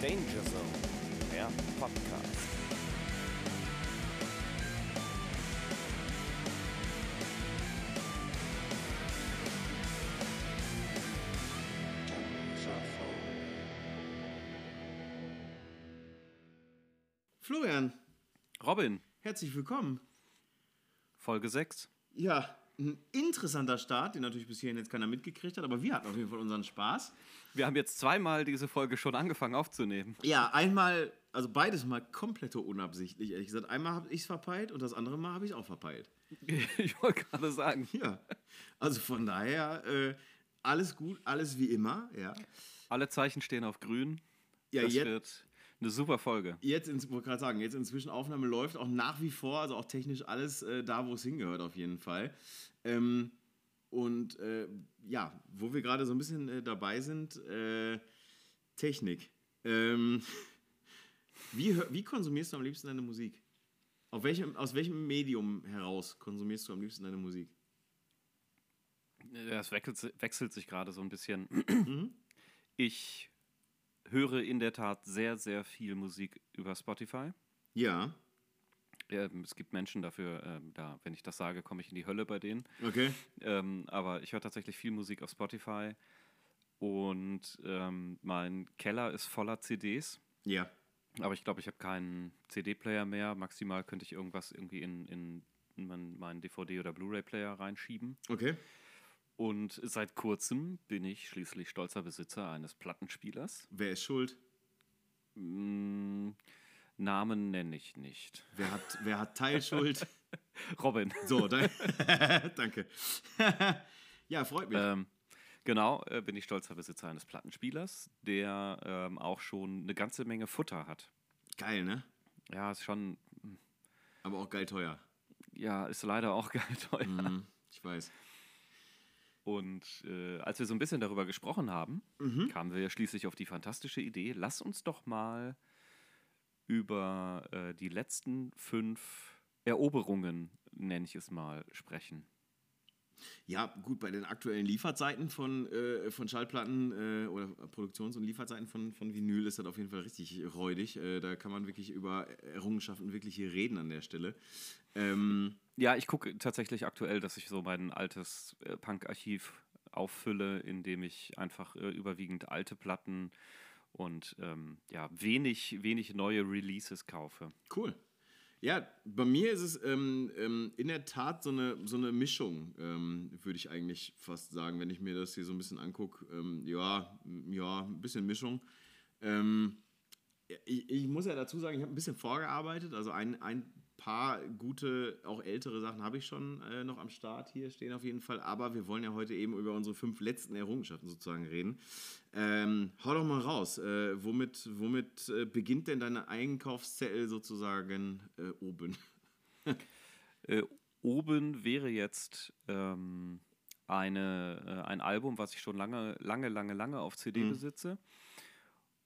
Danger Zone, der Podcast. Florian, Robin, herzlich willkommen. Folge 6. Ja, ein interessanter Start, den natürlich bis hierhin jetzt keiner mitgekriegt hat, aber wir hatten auf jeden Fall unseren Spaß. Wir haben jetzt zweimal diese Folge schon angefangen aufzunehmen. Ja, einmal, also beides mal komplett unabsichtlich, ehrlich gesagt. Einmal habe ich es verpeilt und das andere Mal habe ich es auch verpeilt. Ich wollte gerade sagen. Ja, also von daher äh, alles gut, alles wie immer, ja. Alle Zeichen stehen auf grün. Ja, das jetzt- eine super Folge. Jetzt, ins- wollte gerade sagen, jetzt inzwischen Aufnahme läuft auch nach wie vor, also auch technisch alles äh, da, wo es hingehört, auf jeden Fall. Ähm, und äh, ja, wo wir gerade so ein bisschen äh, dabei sind, äh, Technik. Ähm, wie, wie konsumierst du am liebsten deine Musik? Welchem, aus welchem Medium heraus konsumierst du am liebsten deine Musik? Das wechselt, wechselt sich gerade so ein bisschen. Mhm. Ich höre in der Tat sehr, sehr viel Musik über Spotify. Ja, Ähm, Es gibt Menschen dafür, ähm, da, wenn ich das sage, komme ich in die Hölle bei denen. okay. Ähm, aber ich höre tatsächlich viel Musik auf Spotify. Und ähm, mein Keller ist voller CDs. Ja, Aber ich glaube, ich habe keinen CD-Player mehr. Maximal könnte ich irgendwas irgendwie in, in meinen, meinen DVD- oder Blu-ray-Player reinschieben. okay. Und seit kurzem bin ich schließlich stolzer Besitzer eines Plattenspielers. Wer ist schuld? Mm, Namen nenne ich nicht. Wer hat, wer hat Teilschuld? Robin. So, dann, danke. ja, freut mich. ähm, genau, äh, bin ich stolzer Besitzer eines Plattenspielers, der ähm, auch schon eine ganze Menge Futter hat. Geil, ne? Ja, ist schon, Aber auch geil teuer. ja, ist leider auch geil teuer. Mhm, ich weiß. Und äh, als wir so ein bisschen darüber gesprochen haben, kamen wir schließlich auf die fantastische Idee, lass uns doch mal über äh, die letzten fünf Eroberungen, nenne ich es mal, sprechen. Ja, gut, bei den aktuellen Lieferzeiten von, äh, von Schallplatten äh, oder Produktions- und Lieferzeiten von, von Vinyl ist das auf jeden Fall richtig räudig. Äh, da kann man wirklich über Errungenschaften wirklich hier reden an der Stelle. Ähm, Ja, ich gucke tatsächlich aktuell, dass ich so mein altes äh, Punk-Archiv auffülle, indem ich einfach äh, überwiegend alte Platten und ähm, ja, wenig, wenig neue Releases kaufe. cool. Ja, bei mir ist es ähm, ähm, in der Tat so eine, so eine Mischung, ähm, würde ich eigentlich fast sagen, wenn ich mir das hier so ein bisschen angucke. Ähm, ja, ja, ein bisschen Mischung. Ähm, ich, ich muss ja dazu sagen, ich habe ein bisschen vorgearbeitet. Also ein, ein paar gute, auch ältere Sachen habe ich schon äh, noch am Start hier stehen auf jeden Fall. Aber wir wollen ja heute eben über unsere fünf letzten Errungenschaften sozusagen reden. Ähm, hau doch mal raus. Äh, womit womit äh, beginnt denn deine Einkaufszettel sozusagen äh, oben? Äh, oben wäre jetzt ähm, eine, ein Album, was ich schon lange, lange, lange, lange auf CD besitze.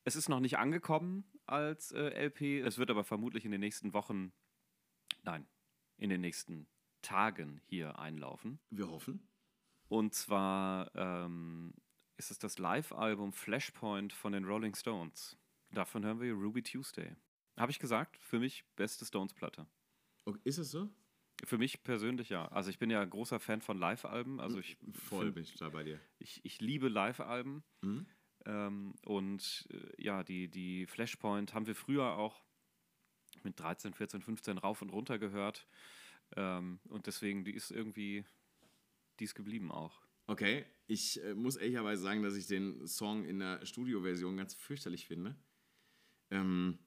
Es ist noch nicht angekommen als äh, LP. Es wird aber vermutlich in den nächsten Wochen, nein, in den nächsten Tagen hier einlaufen. Wir hoffen. Und zwar ähm, ist es das Live-Album Flashpoint von den Rolling Stones. Davon hören wir Ruby Tuesday. Habe ich gesagt, für mich beste Stones-Platte. Okay, ist es so? Für mich persönlich ja. Also ich bin ja großer Fan von Live-Alben. Also ich, Voll find- bin ich da bei dir. ich, ich liebe Live-Alben. Mhm. Ähm, und äh, ja, die, die Flashpoint haben wir früher auch mit 13, 14, 15 rauf und runter gehört. Ähm, und deswegen, die ist irgendwie, die ist geblieben auch. Okay, ich äh, muss ehrlicherweise sagen, dass ich den Song in der Studioversion ganz fürchterlich finde. Ähm,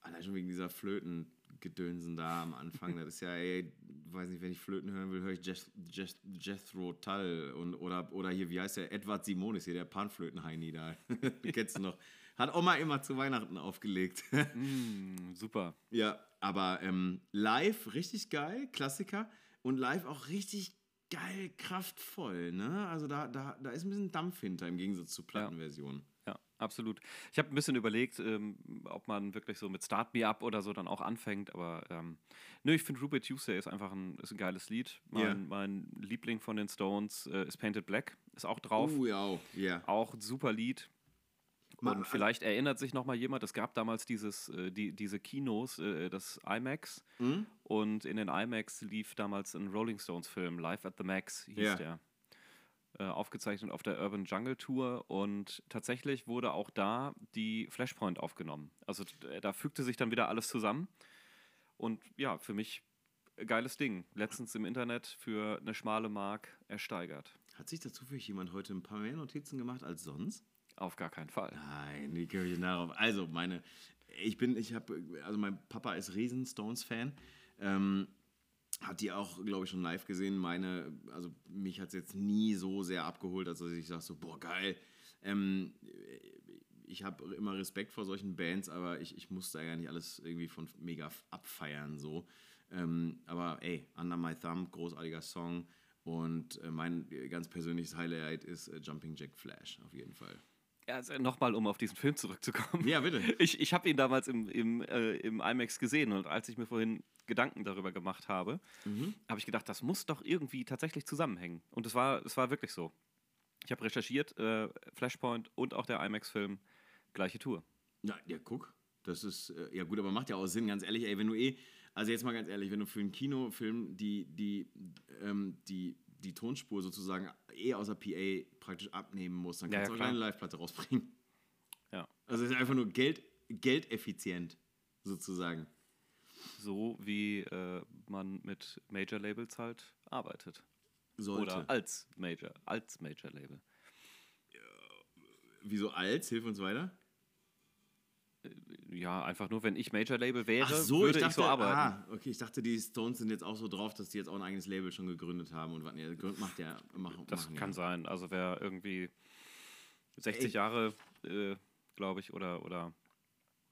allein schon wegen dieser Flötengedönsen da am Anfang. Das ist ja, ey, weiß nicht, wenn ich Flöten hören will, höre ich Jeth, Jeth, Jethro Tull und, oder, oder hier, wie heißt der, Edward Simonis hier, der Panflöten-Heini da. Kennst du noch. Hat Oma immer zu Weihnachten aufgelegt. Mm, super. Ja, aber ähm, live richtig geil, Klassiker. Und live auch richtig geil, kraftvoll. Ne? Also da, da, da ist ein bisschen Dampf hinter im Gegensatz zur Plattenversion. Ja, absolut. Ich habe ein bisschen überlegt, ähm, ob man wirklich so mit Start Me Up oder so dann auch anfängt, aber ähm, nö, ich finde Ruby Tuesday ist einfach ein, ist ein geiles Lied. Mein, Ja. mein Liebling von den Stones äh, ist Painted Black, ist auch drauf. Oh ja, ja. Auch ein super Lied. Und vielleicht erinnert sich noch mal jemand, es gab damals dieses, äh, die, diese Kinos, äh, das IMAX. Mhm. Und in den IMAX lief damals ein Rolling Stones-Film, Live at the Max hieß Ja. der. Äh, aufgezeichnet auf der Urban Jungle Tour. Und tatsächlich wurde auch da die Flashpoint aufgenommen. Also da fügte sich dann wieder alles zusammen. Und ja, für mich äh, geiles Ding. Letztens im Internet für eine schmale Mark ersteigert. Hat sich dazu für jemand heute ein paar mehr Notizen gemacht als sonst? Auf gar keinen Fall. Nein, die Kirche darauf. Also, meine, ich bin, ich habe, also mein Papa ist riesen Stones-Fan. Ähm, hat die auch, glaube ich, schon live gesehen. Meine, also mich hat es jetzt nie so sehr abgeholt, als dass ich sage so, boah, geil. Ähm, ich habe immer Respekt vor solchen Bands, aber ich, ich muss da ja nicht alles irgendwie von mega abfeiern so. Ähm, aber ey, Under My Thumb, großartiger Song. Und äh, mein ganz persönliches Highlight ist äh, Jumping Jack Flash, auf jeden Fall. Also nochmal, um auf diesen Film zurückzukommen. Ja, bitte. Ich, ich habe ihn damals im, im, äh, im IMAX gesehen und als ich mir vorhin Gedanken darüber gemacht habe, Mhm. habe ich gedacht, das muss doch irgendwie tatsächlich zusammenhängen. Und es war, es war wirklich so. Ich habe recherchiert, äh, Flashpoint und auch der IMAX-Film, gleiche Tour. Ja, ja, guck. Das ist, äh, ja gut, aber macht ja auch Sinn, ganz ehrlich, ey, wenn du eh, also jetzt mal ganz ehrlich, wenn du für einen Kinofilm die, die, ähm, die, die Tonspur sozusagen eh außer PA praktisch abnehmen musst, dann Ja, kannst ja, du auch klar. eine Live-Platte rausbringen. Ja. Also es ist einfach nur Geld, geldeffizient, sozusagen. So wie äh, man mit Major-Labels halt arbeitet. Sollte. Oder als Major, als Major-Label. Wieso als? Hilf uns weiter. Ja, einfach nur, wenn ich Major-Label wäre, Ach so, würde ich ich, dachte, so arbeiten. ah, okay, ich dachte, die Stones sind jetzt auch so drauf, dass die jetzt auch ein eigenes Label schon gegründet haben und ja, gegründet macht ja, machen, Das kann ja. sein. Also wer irgendwie 60 Ey. Jahre, äh, glaube ich, oder, oder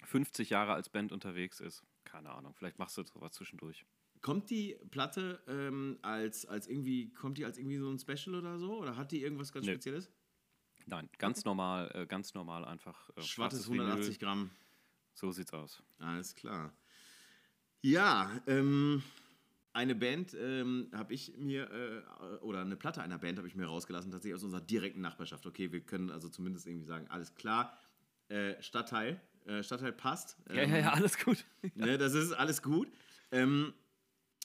50 Jahre als Band unterwegs ist, keine Ahnung, vielleicht machst du sowas zwischendurch. Kommt die Platte ähm, als, als irgendwie, kommt die als irgendwie so ein Special oder so? Oder hat die irgendwas ganz Nö. Spezielles? Nein, ganz normal, äh, ganz normal einfach. Äh, Schwarzes schwarzes Vinyl. 180 Gramm. So sieht's aus. Alles klar. Ja, ähm, eine Band ähm, habe ich mir, äh, oder eine Platte einer Band habe ich mir rausgelassen, tatsächlich aus unserer direkten Nachbarschaft. Okay, wir können also zumindest irgendwie sagen, alles klar. Äh, Stadtteil, äh, Stadtteil passt. Ja, Ähm, ja, ja, alles gut. Ne, das ist alles gut. Ähm,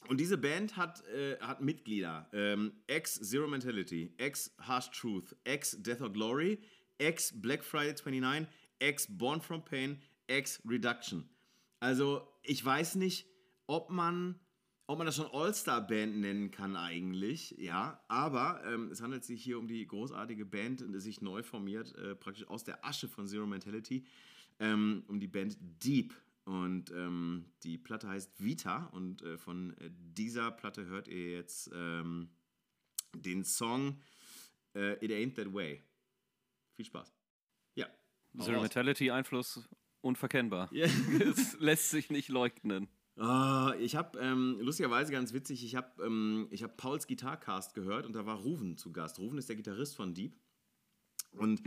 und diese Band hat, äh, hat Mitglieder. Ähm, ex Zero Mentality, ex Harsh Truth, ex Death or Glory, ex Black Friday 29, ex Born from Pain, ex Reduction. Also ich weiß nicht, ob man, ob man das schon All-Star-Band nennen kann eigentlich, ja. Aber ähm, es handelt sich hier um die großartige Band, die sich neu formiert, äh, praktisch aus der Asche von Zero Mentality, ähm, um die Band Deep. Und ähm, die Platte heißt Vita und äh, von äh, dieser Platte hört ihr jetzt ähm, den Song äh, It Ain't That Way. Viel Spaß. Ja. Zero. Mentality Einfluss unverkennbar. Es lässt sich nicht leugnen. Ah, ich habe, ähm, lustigerweise ganz witzig, ich habe ähm, ich hab Pauls Gitarcast gehört und da war Ruven zu Gast. Ruven ist der Gitarrist von Deep. Und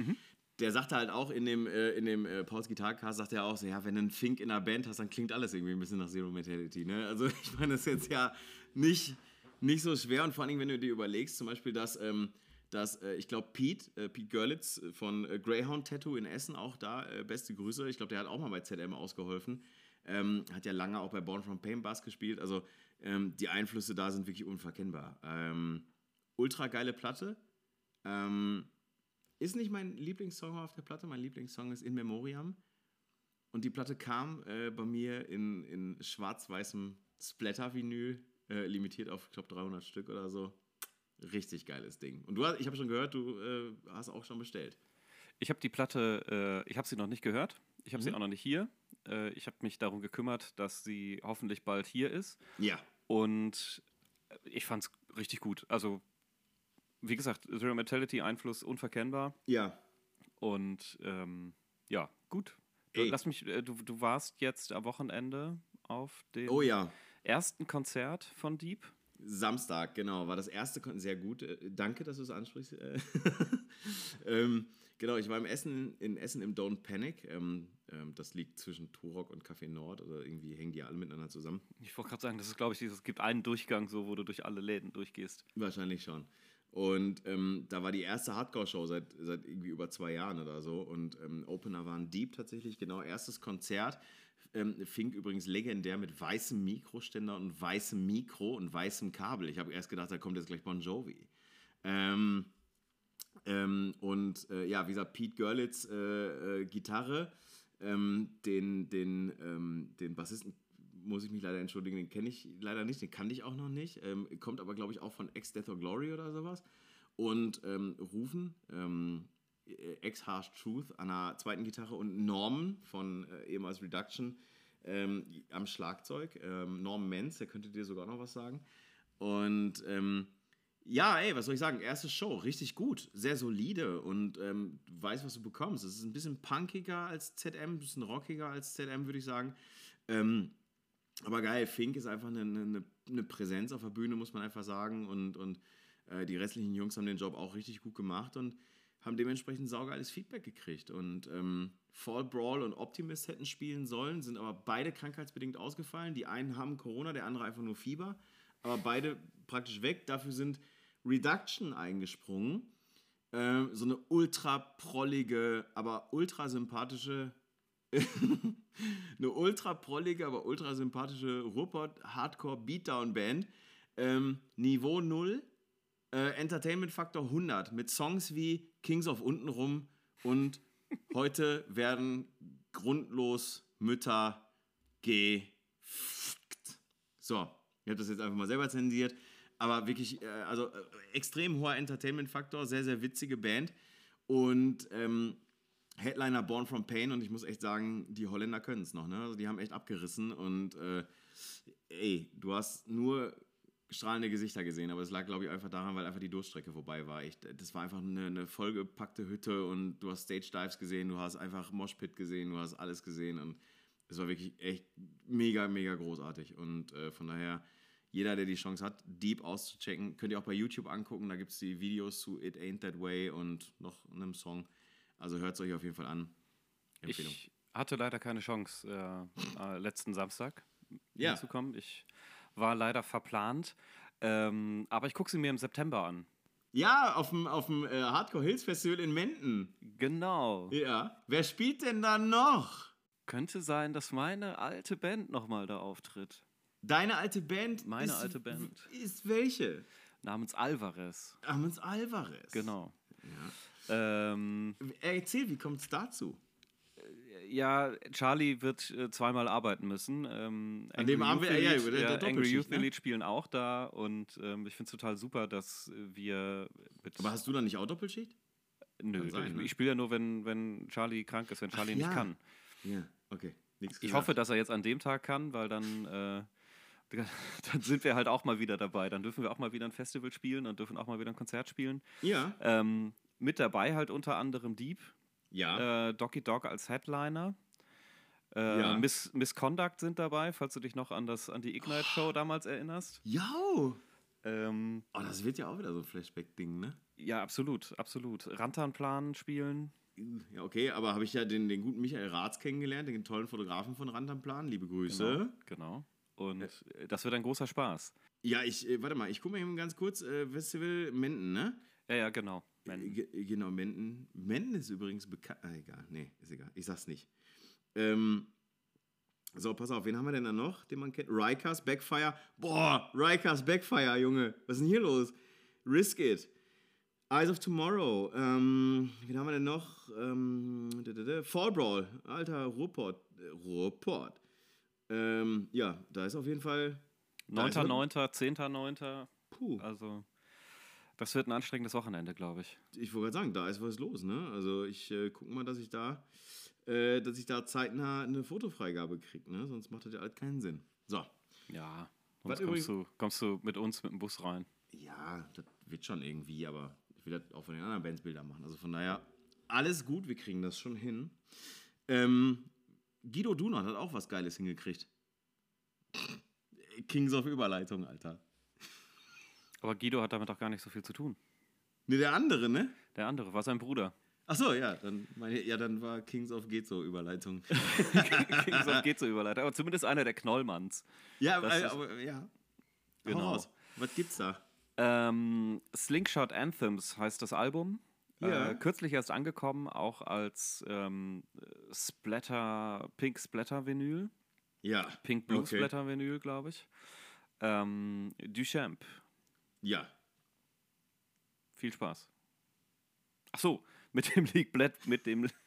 der sagte halt auch in dem, äh, in dem äh, Pauls Gitarcast, sagt er auch so, ja, wenn du einen Fink in der Band hast, dann klingt alles irgendwie ein bisschen nach Zero Mentality. Ne? Also ich meine, das ist jetzt ja nicht, nicht so schwer und vor allem, wenn du dir überlegst, zum Beispiel, dass, ähm, dass äh, ich glaube, Pete, äh, Pete Görlitz von äh, Greyhound Tattoo in Essen auch da, äh, beste Grüße, ich glaube, der hat auch mal bei ZM ausgeholfen. Ähm, hat ja lange auch bei Born from Pain Bass gespielt. Also ähm, die Einflüsse da sind wirklich unverkennbar. Ähm, ultra geile Platte. Ähm, ist nicht mein Lieblingssong auf der Platte. Mein Lieblingssong ist In Memoriam. Und die Platte kam äh, bei mir in, in schwarz-weißem Splatter-Vinyl, äh, limitiert auf, ich glaube, 300 Stück oder so. Richtig geiles Ding. Und du hast, ich habe schon gehört, du äh, hast auch schon bestellt. Ich habe die Platte, äh, ich habe sie noch nicht gehört. Ich habe sie Mhm. auch noch nicht hier. Äh, ich habe mich darum gekümmert, dass sie hoffentlich bald hier ist. Ja. Und ich fand es richtig gut. Also, wie gesagt, Zero Mentality Einfluss unverkennbar. Ja. Und ähm, ja, gut. Du, lass mich, äh, du, du warst jetzt am Wochenende auf dem Oh ja. ersten Konzert von Deep. Samstag, genau, war das erste Kon sehr gut. Äh, danke, dass du es ansprichst. Äh, ähm, genau, ich war im Essen, in Essen im Don't Panic. Ähm, ähm, das liegt zwischen Turok und Café Nord oder irgendwie hängen die alle miteinander zusammen. Ich wollte gerade sagen, das ist, glaube ich, es gibt einen Durchgang, so, wo du durch alle Läden durchgehst. Wahrscheinlich schon. Und ähm, da war die erste Hardcore-Show seit, seit irgendwie über zwei Jahren oder so. Und ähm, Opener waren Deep tatsächlich, genau, erstes Konzert. Ähm, Fink übrigens legendär mit weißem Mikroständer und weißem Mikro und weißem Kabel. Ich habe erst gedacht, da kommt jetzt gleich Bon Jovi. Ähm, ähm, und äh, ja, wie gesagt, Pete Görlitz äh, äh, Gitarre, ähm, den, den, ähm, den Bassisten muss ich mich leider entschuldigen, den kenne ich leider nicht, den kannte ich auch noch nicht. Ähm, kommt aber, glaube ich, auch von Ex Death or Glory oder sowas. Und ähm, Rufen, ähm, Ex Harsh Truth an der zweiten Gitarre und Norman von äh, ehemals Reduction ähm, am Schlagzeug. Ähm, Norman Menz, der könnte dir sogar noch was sagen. Und ähm, ja, ey, was soll ich sagen? Erste Show, richtig gut, sehr solide und ähm, du weißt, was du bekommst. Es ist ein bisschen punkiger als ZM, ein bisschen rockiger als ZM, würde ich sagen. Ähm, aber geil, Fink ist einfach eine, eine, eine, Präsenz auf der Bühne, muss man einfach sagen. Und, und äh, die restlichen Jungs haben den Job auch richtig gut gemacht und haben dementsprechend saugeiles Feedback gekriegt. Und ähm, Fall Brawl und Optimist hätten spielen sollen, sind aber beide krankheitsbedingt ausgefallen. Die einen haben Corona, der andere einfach nur Fieber. Aber beide praktisch weg. Dafür sind Reduction eingesprungen. Äh, so eine ultra prollige, aber ultra sympathische eine ultra prollige, aber ultra sympathische Ruhrpott Hardcore Beatdown Band. Ähm, Niveau 0, äh, Entertainment Faktor 100 mit Songs wie Kings of Untenrum und heute werden grundlos Mütter gefickt. So, ich habe das jetzt einfach mal selber zensiert. Aber wirklich, äh, also äh, extrem hoher Entertainment-Faktor, sehr, sehr witzige Band. Und ähm, Headliner Born from Pain und ich muss echt sagen, die Holländer können es noch, ne? Also die haben echt abgerissen und äh, ey, du hast nur strahlende Gesichter gesehen, aber es lag, glaube ich, einfach daran, weil einfach die Durststrecke vorbei war. Ich, das war einfach eine, eine vollgepackte Hütte und du hast Stage Dives gesehen, du hast einfach Moshpit gesehen, du hast alles gesehen und es war wirklich echt mega, mega großartig und äh, von daher jeder, der die Chance hat, Deep auszuchecken, könnt ihr auch bei YouTube angucken. Da gibt es die Videos zu It Ain't That Way und noch einem Song. Also hört es euch auf jeden Fall an. Empfehlung. Ich hatte leider keine Chance, äh, äh, letzten Samstag ja. hinzukommen. Ich war leider verplant. Ähm, aber ich gucke sie mir im September an. Ja, auf dem, auf dem äh, Hardcore Hills Festival in Menden. Genau. Ja. Wer spielt denn da noch? Könnte sein, dass meine alte Band nochmal da auftritt. Deine alte Band? Meine ist, alte Band. Ist welche? Namens Alvarez. Namens Alvarez. Genau. Ja. Ähm, Erzähl, wie kommt es dazu? Ja, Charlie wird äh, zweimal arbeiten müssen. Ähm, An dem Abend wir ja, über der, der Angry Youth ne? Elite spielen auch da und ähm, ich finde es total super, dass wir. Aber hast du dann nicht auch Doppelschicht? Nö, sein, ich, ne? ich spiele ja nur, wenn, wenn Charlie krank ist, wenn Charlie Ach, nicht ja. kann. Ja, okay. Ich hoffe, dass er jetzt an dem Tag kann, weil dann. Äh, dann sind wir halt auch mal wieder dabei. Dann dürfen wir auch mal wieder ein Festival spielen und dürfen auch mal wieder ein Konzert spielen. Ja. Ähm, mit dabei halt unter anderem Deep. Ja. Äh, Docky Dog als Headliner. Äh, ja. Miss, Misconduct sind dabei, falls du dich noch an, das, an die Ignite-Show oh. damals erinnerst. Ja. Ähm, oh, das wird ja auch wieder so ein Flashback-Ding, ne? Ja, absolut, absolut. Rantanplan spielen. Ja, okay, aber habe ich ja den, den guten Michael Ratz kennengelernt, den tollen Fotografen von Rantanplan. Liebe Grüße. Genau. genau. Und äh, das wird ein großer Spaß. Ja, ich, äh, warte mal, ich gucke mal eben ganz kurz, äh, Festival Menden, ne? Ja, ja, genau. Menden. G genau, Menden. Menden ist übrigens bekannt. Ah, egal, nee, ist egal. Ich sag's nicht. Ähm, so, pass auf, wen haben wir denn da noch, den man kennt? Rikers Backfire. Boah, Rikers Backfire, Junge. Was ist denn hier los? Risk It. Eyes of Tomorrow. Ähm, wen haben wir denn noch? Ähm, Fall Brawl. Alter, Ruhrport. Ruhrport. Ähm, ja, da ist auf jeden Fall. 9.9., 10.9. Puh. Also. Das wird ein anstrengendes Wochenende, glaube ich. Ich wollte gerade sagen, da ist was los, ne? Also ich äh, gucke mal, dass ich da, äh, dass ich da zeitnah eine Fotofreigabe kriege, ne? Sonst macht das ja halt keinen Sinn. So. Ja, sonst kommst du, kommst du mit uns mit dem Bus rein. Ja, das wird schon irgendwie, aber ich will das auch von den anderen Bands Bilder machen. Also von daher, alles gut, wir kriegen das schon hin. Ähm, Guido Dunat hat auch was Geiles hingekriegt. Kings of Überleitung, Alter. Aber Guido hat damit doch gar nicht so viel zu tun. Ne, der andere, ne? Der andere war sein Bruder. Ach so, ja, dann, meine, ja, dann war Kings of Gezo Überleitung. Kings of Gezo Überleitung, aber zumindest einer der Knollmanns. Ja, das aber, aber ja. Genau. Was gibt's da? Ähm, Slingshot Anthems heißt das Album. Ja. Äh, kürzlich erst angekommen, auch als ähm, Splatter, Pink Splatter Vinyl. Ja. Pink Blue Okay. Splatter Vinyl, glaube ich. Ähm, Duchamp. Ja. Viel Spaß. Ach so, mit dem Lied, Black, mit dem,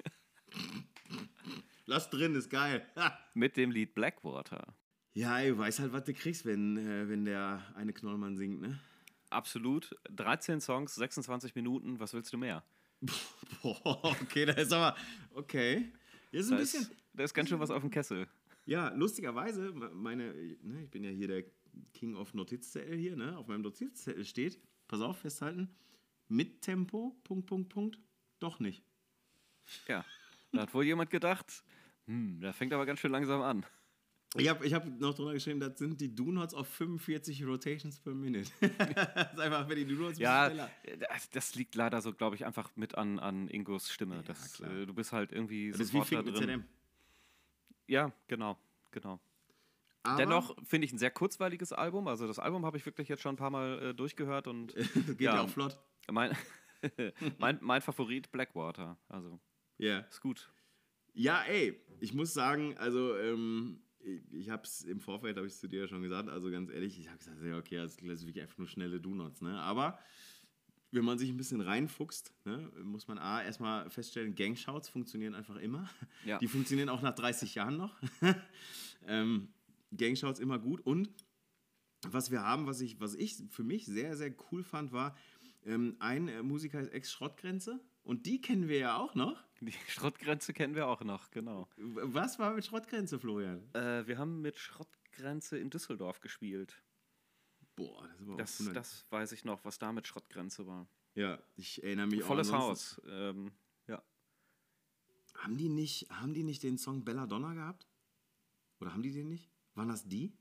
Lass drin, ist geil. Mit dem Lied Blackwater. Ja, ey, weiß halt, was du kriegst, wenn, äh, wenn der eine Knollmann singt, ne? Absolut. 13 Songs, 26 Minuten. Was willst du mehr? Boah, okay, da ist aber. Okay. Das ist ein Da bisschen. ist, da ist ganz schön was auf dem Kessel. Ja, lustigerweise, me- meine, ne, ich bin ja hier der King of Notizzettel hier, ne? Auf meinem Notizzettel steht, pass auf, festhalten, mit Tempo, Punkt, Punkt, Punkt, doch nicht. Ja. Da hat wohl jemand gedacht, hm, der fängt aber ganz schön langsam an. Ich habe ich hab noch drunter geschrieben, das sind die Do-Nots auf 45 Rotations per Minute. das ist einfach, wenn die Do-Nots ein Ja, bisschen schneller. das, das liegt leider so, glaube ich, einfach mit an, an Ingos Stimme. das, klar. äh, du bist halt irgendwie Das ist wie da Fick mit. ZM. Ja, genau, genau. Aber Dennoch finde ich ein sehr kurzweiliges Album. Also das Album habe ich wirklich jetzt schon ein paar Mal äh, durchgehört und geht ja, ja. auch flott. mein, mein, mein Favorit Blackwater. Also Ja. ist gut. Ja, ey, ich muss sagen, also ähm, ich, ich habe es im Vorfeld, habe ich zu dir ja schon gesagt, also ganz ehrlich, ich habe gesagt, ja, okay, das ist wirklich einfach nur schnelle Do-Nots, ne? Aber wenn man sich ein bisschen reinfuchst, ne, muss man A, erstmal feststellen, Gangshouts funktionieren einfach immer. Ja. Die funktionieren auch nach 30 Jahren noch. ähm, Gangshouts immer gut und was wir haben, was ich, was ich für mich sehr, sehr cool fand, war, ähm, ein äh, Musiker ist Ex-Schrottgrenze und die kennen wir ja auch noch. Die Schrottgrenze kennen wir auch noch, genau. Was war mit Schrottgrenze, Florian? Äh, wir haben mit Schrottgrenze in Düsseldorf gespielt. Boah, das aber Das, auch 100. das weiß ich noch, was da mit Schrottgrenze war. Ja, ich erinnere mich Volles auch. ansonsten- Haus. Ähm, ja. Haben die, nicht, haben die nicht den Song Belladonna gehabt? Oder haben die den nicht? Waren das die?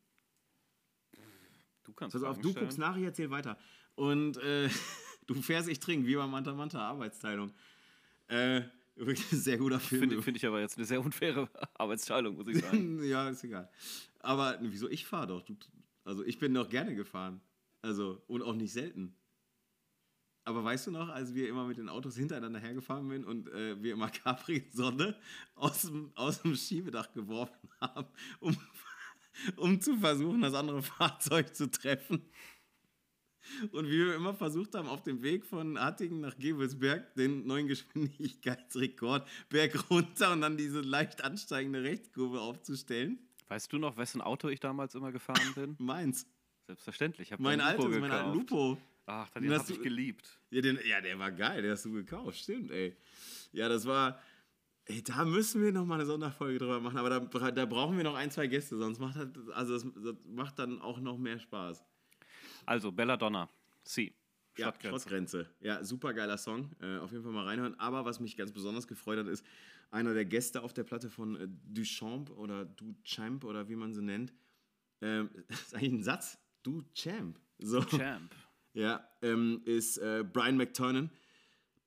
Du kannst Pass auf, du guckst nach, ich erzähl weiter. Und äh, du fährst, ich trinke, wie bei Manta Manta Arbeitsteilung. Äh, wirklich ein sehr guter Film. Finde find ich aber jetzt eine sehr unfaire Arbeitsteilung, muss ich sagen. ja, ist egal. Aber wieso? Ich fahre doch. Also ich bin doch gerne gefahren. Also, und auch nicht selten. Aber weißt du noch, als wir immer mit den Autos hintereinander hergefahren sind und äh, wir immer Capri-Sonne aus dem, aus dem Schiebedach geworfen haben, um, um zu versuchen, das andere Fahrzeug zu treffen? Und wie wir immer versucht haben, auf dem Weg von Hattingen nach Gebelsberg den neuen Geschwindigkeitsrekord berg runter und dann diese leicht ansteigende Rechtskurve aufzustellen. Weißt du noch, wessen Auto ich damals immer gefahren bin? Meins. Selbstverständlich. Ich Mein altes, mein alten gekauft. Lupo. Ach, Den den hast du- geliebt. Ja, den, ja, der war geil, den hast du gekauft, stimmt, ey. Ja, das war. Ey, da müssen wir noch mal eine Sonderfolge drüber machen, aber da, da brauchen wir noch ein, zwei Gäste, sonst macht das, also das, das macht dann auch noch mehr Spaß. Also, Belladonna. Sie. Ja, Schrottgrenze. Schrottgrenze. Ja, super geiler Song. Äh, auf jeden Fall mal reinhören. Aber was mich ganz besonders gefreut hat, ist einer der Gäste auf der Platte von äh, Duchamp oder Duchamp oder wie man sie nennt. Ähm, das ist eigentlich ein Satz. Duchamp. So. Champ. Ja, ähm, ist äh, Brian McTurnan,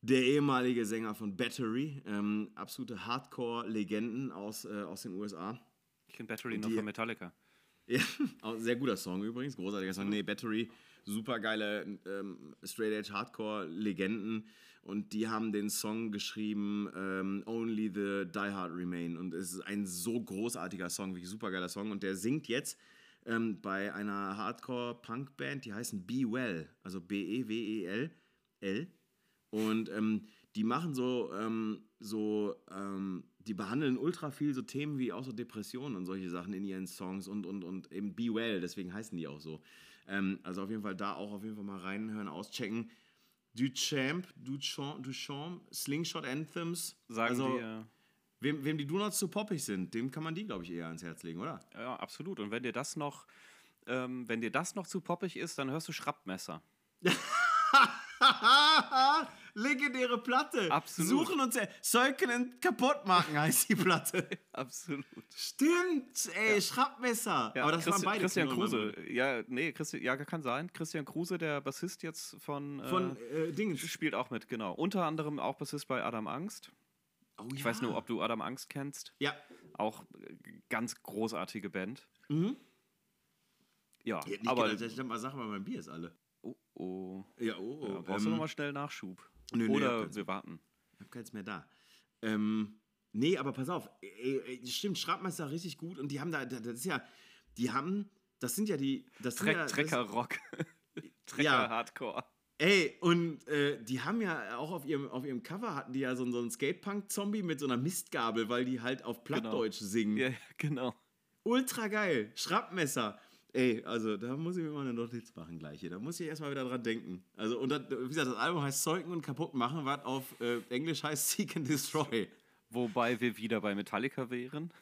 der ehemalige Sänger von Battery, ähm, absolute Hardcore-Legenden aus, äh, aus den USA. Ich kenne Battery noch die- von Metallica. Ja, sehr guter Song übrigens, großartiger Song. Nee, Battery, super geile ähm, Straight Edge Hardcore-Legenden und die haben den Song geschrieben ähm, Only the Die Hard Remain und es ist ein so großartiger Song, wirklich super geiler Song und der singt jetzt ähm, bei einer Hardcore-Punk-Band, die heißen Be Well, also B-E-W-E-L, L und ähm, die machen so, ähm, so ähm, die behandeln ultra viel so Themen wie auch so Depressionen und solche Sachen in ihren Songs und, und, und eben Be Well, deswegen heißen die auch so. Ähm, also auf jeden Fall da auch auf jeden Fall mal reinhören, auschecken. Duchamp, Duchamp, Duchamp, Slingshot Anthems. Sagen also, die. Äh, wem, wem die Donuts zu poppig sind, dem kann man die, glaube ich, eher ans Herz legen, oder? ja, absolut. Und wenn dir das noch. Ähm, wenn dir das noch zu poppig ist, dann hörst du Schrappmesser. Legendäre Platte. Absolut. Suchen uns Säuken und Kaputtmachen heißt die Platte. Absolut. Stimmt, ey, Schraubmesser. Ja, Aber das Christi- waren beide Christian Knollmann. Kruse. Ja, nee, Christi ja, kann sein. Christian Kruse, der Bassist jetzt von. Äh, Von äh, Dingen. spielt auch mit, genau. Unter anderem auch Bassist bei Adam Angst. Oh, Ich weiß nur, ob du Adam Angst kennst. Ja. Auch äh, ganz großartige Band. Mhm. Ja, Ich aber gedacht, ich hab mal Sache, weil mein Bier ist alle. Oh, oh. Ja, oh, oh. Ja, brauchst du ähm, nochmal schnell Nachschub? nö, nee, Oder keins. wir warten. Ich hab keins mehr da. Ähm, nee, aber pass auf. Ey, ey, stimmt, Schraubmeister richtig gut und die haben da, da- das ist ja, die haben, das sind ja die, das Treck, ja, Trecker-Rock. Ja. Trecker-Hardcore. Ey, und äh, die haben ja auch auf ihrem, auf ihrem Cover hatten die ja so, so einen Skatepunk-Zombie mit so einer Mistgabel, weil die halt auf Plattdeutsch singen. Ja, genau. Ultra geil. Schraubmesser. Ey, also da muss ich mir mal eine Notiz machen gleich hier. Da muss ich erstmal wieder dran denken. Also, und das, wie gesagt, das Album heißt Zeugen und kaputt machen, was auf äh, Englisch heißt Seek and Destroy. Wobei wir wieder bei Metallica wären.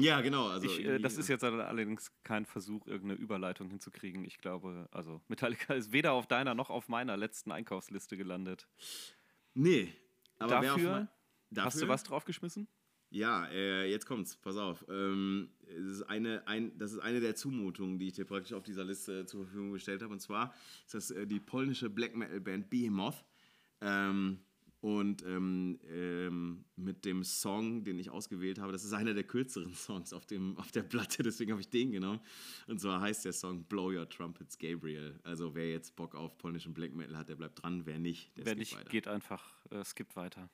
Ja, genau. Also Ich, äh, das ist jetzt allerdings kein Versuch, irgendeine Überleitung hinzukriegen. Ich glaube, also Metallica ist weder auf deiner noch auf meiner letzten Einkaufsliste gelandet. Nee. Aber Dafür, dafür Hast du was draufgeschmischmissen? Ja, äh, jetzt kommt's, pass auf. Ähm, es ist eine, ein, das ist eine der Zumutungen, die ich dir praktisch auf dieser Liste zur Verfügung gestellt habe. Und zwar ist das äh, die polnische Black Metal Band Behemoth. Ähm, und ähm, ähm, mit dem Song, den ich ausgewählt habe, das ist einer der kürzeren Songs auf, dem, auf der Platte, deswegen habe ich den genommen. Und zwar heißt der Song Blow Your Trumpets Gabriel. Also wer jetzt Bock auf polnischen Black Metal hat, der bleibt dran. Wer nicht, der Wer skippt nicht, weiter. geht einfach, äh, skippt weiter.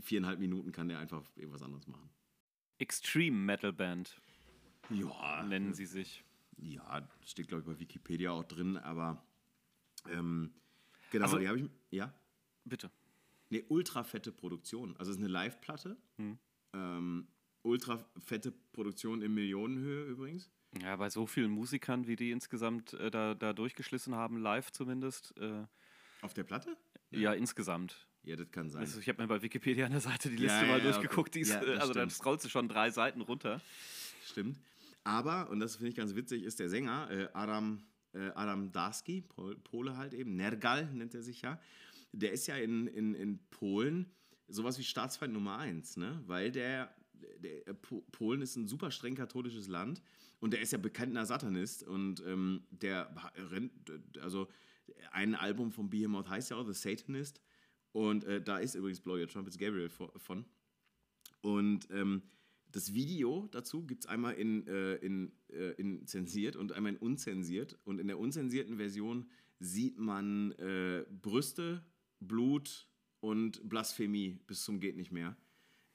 Viereinhalb Minuten kann der einfach irgendwas anderes machen. Extreme Metal Band Ja, nennen sie sich. Ja, steht glaube ich bei Wikipedia auch drin, aber ähm, genau, Also- die habe ich. Ja? Bitte. Ne, ultra fette Produktion. Also es ist eine Live-Platte. Hm. Ähm, ultra fette Produktion in Millionenhöhe übrigens. Ja, bei so vielen Musikern, wie die insgesamt äh, da, da durchgeschlissen haben, live zumindest. Äh, Auf der Platte? ja. insgesamt. Ja, das kann sein. Also ich habe mir bei Wikipedia an der Seite die Liste ja, mal ja, durchgeguckt. Die ist, äh, also dann scrollst du schon drei Seiten runter. Stimmt. Aber, und das finde ich ganz witzig, ist der Sänger äh, Adam, äh, Adam Darski, Pol Pole halt eben, Nergal nennt er sich ja. Der ist ja in, in, in Polen sowas wie Staatsfeind Nummer eins, ne? Weil der, der äh, Po- Polen ist ein super streng katholisches Land und der ist ja bekannter Satanist und ähm, der rennt, also ein Album von Behemoth heißt ja auch The Satanist und äh, da ist übrigens Blow Your Trumpets Gabriel vo- von. Und ähm, das Video dazu gibt es einmal in, äh, in, äh, in zensiert und einmal in unzensiert. Und in der unzensierten Version sieht man äh, Brüste, Blut und Blasphemie bis zum geht nicht mehr.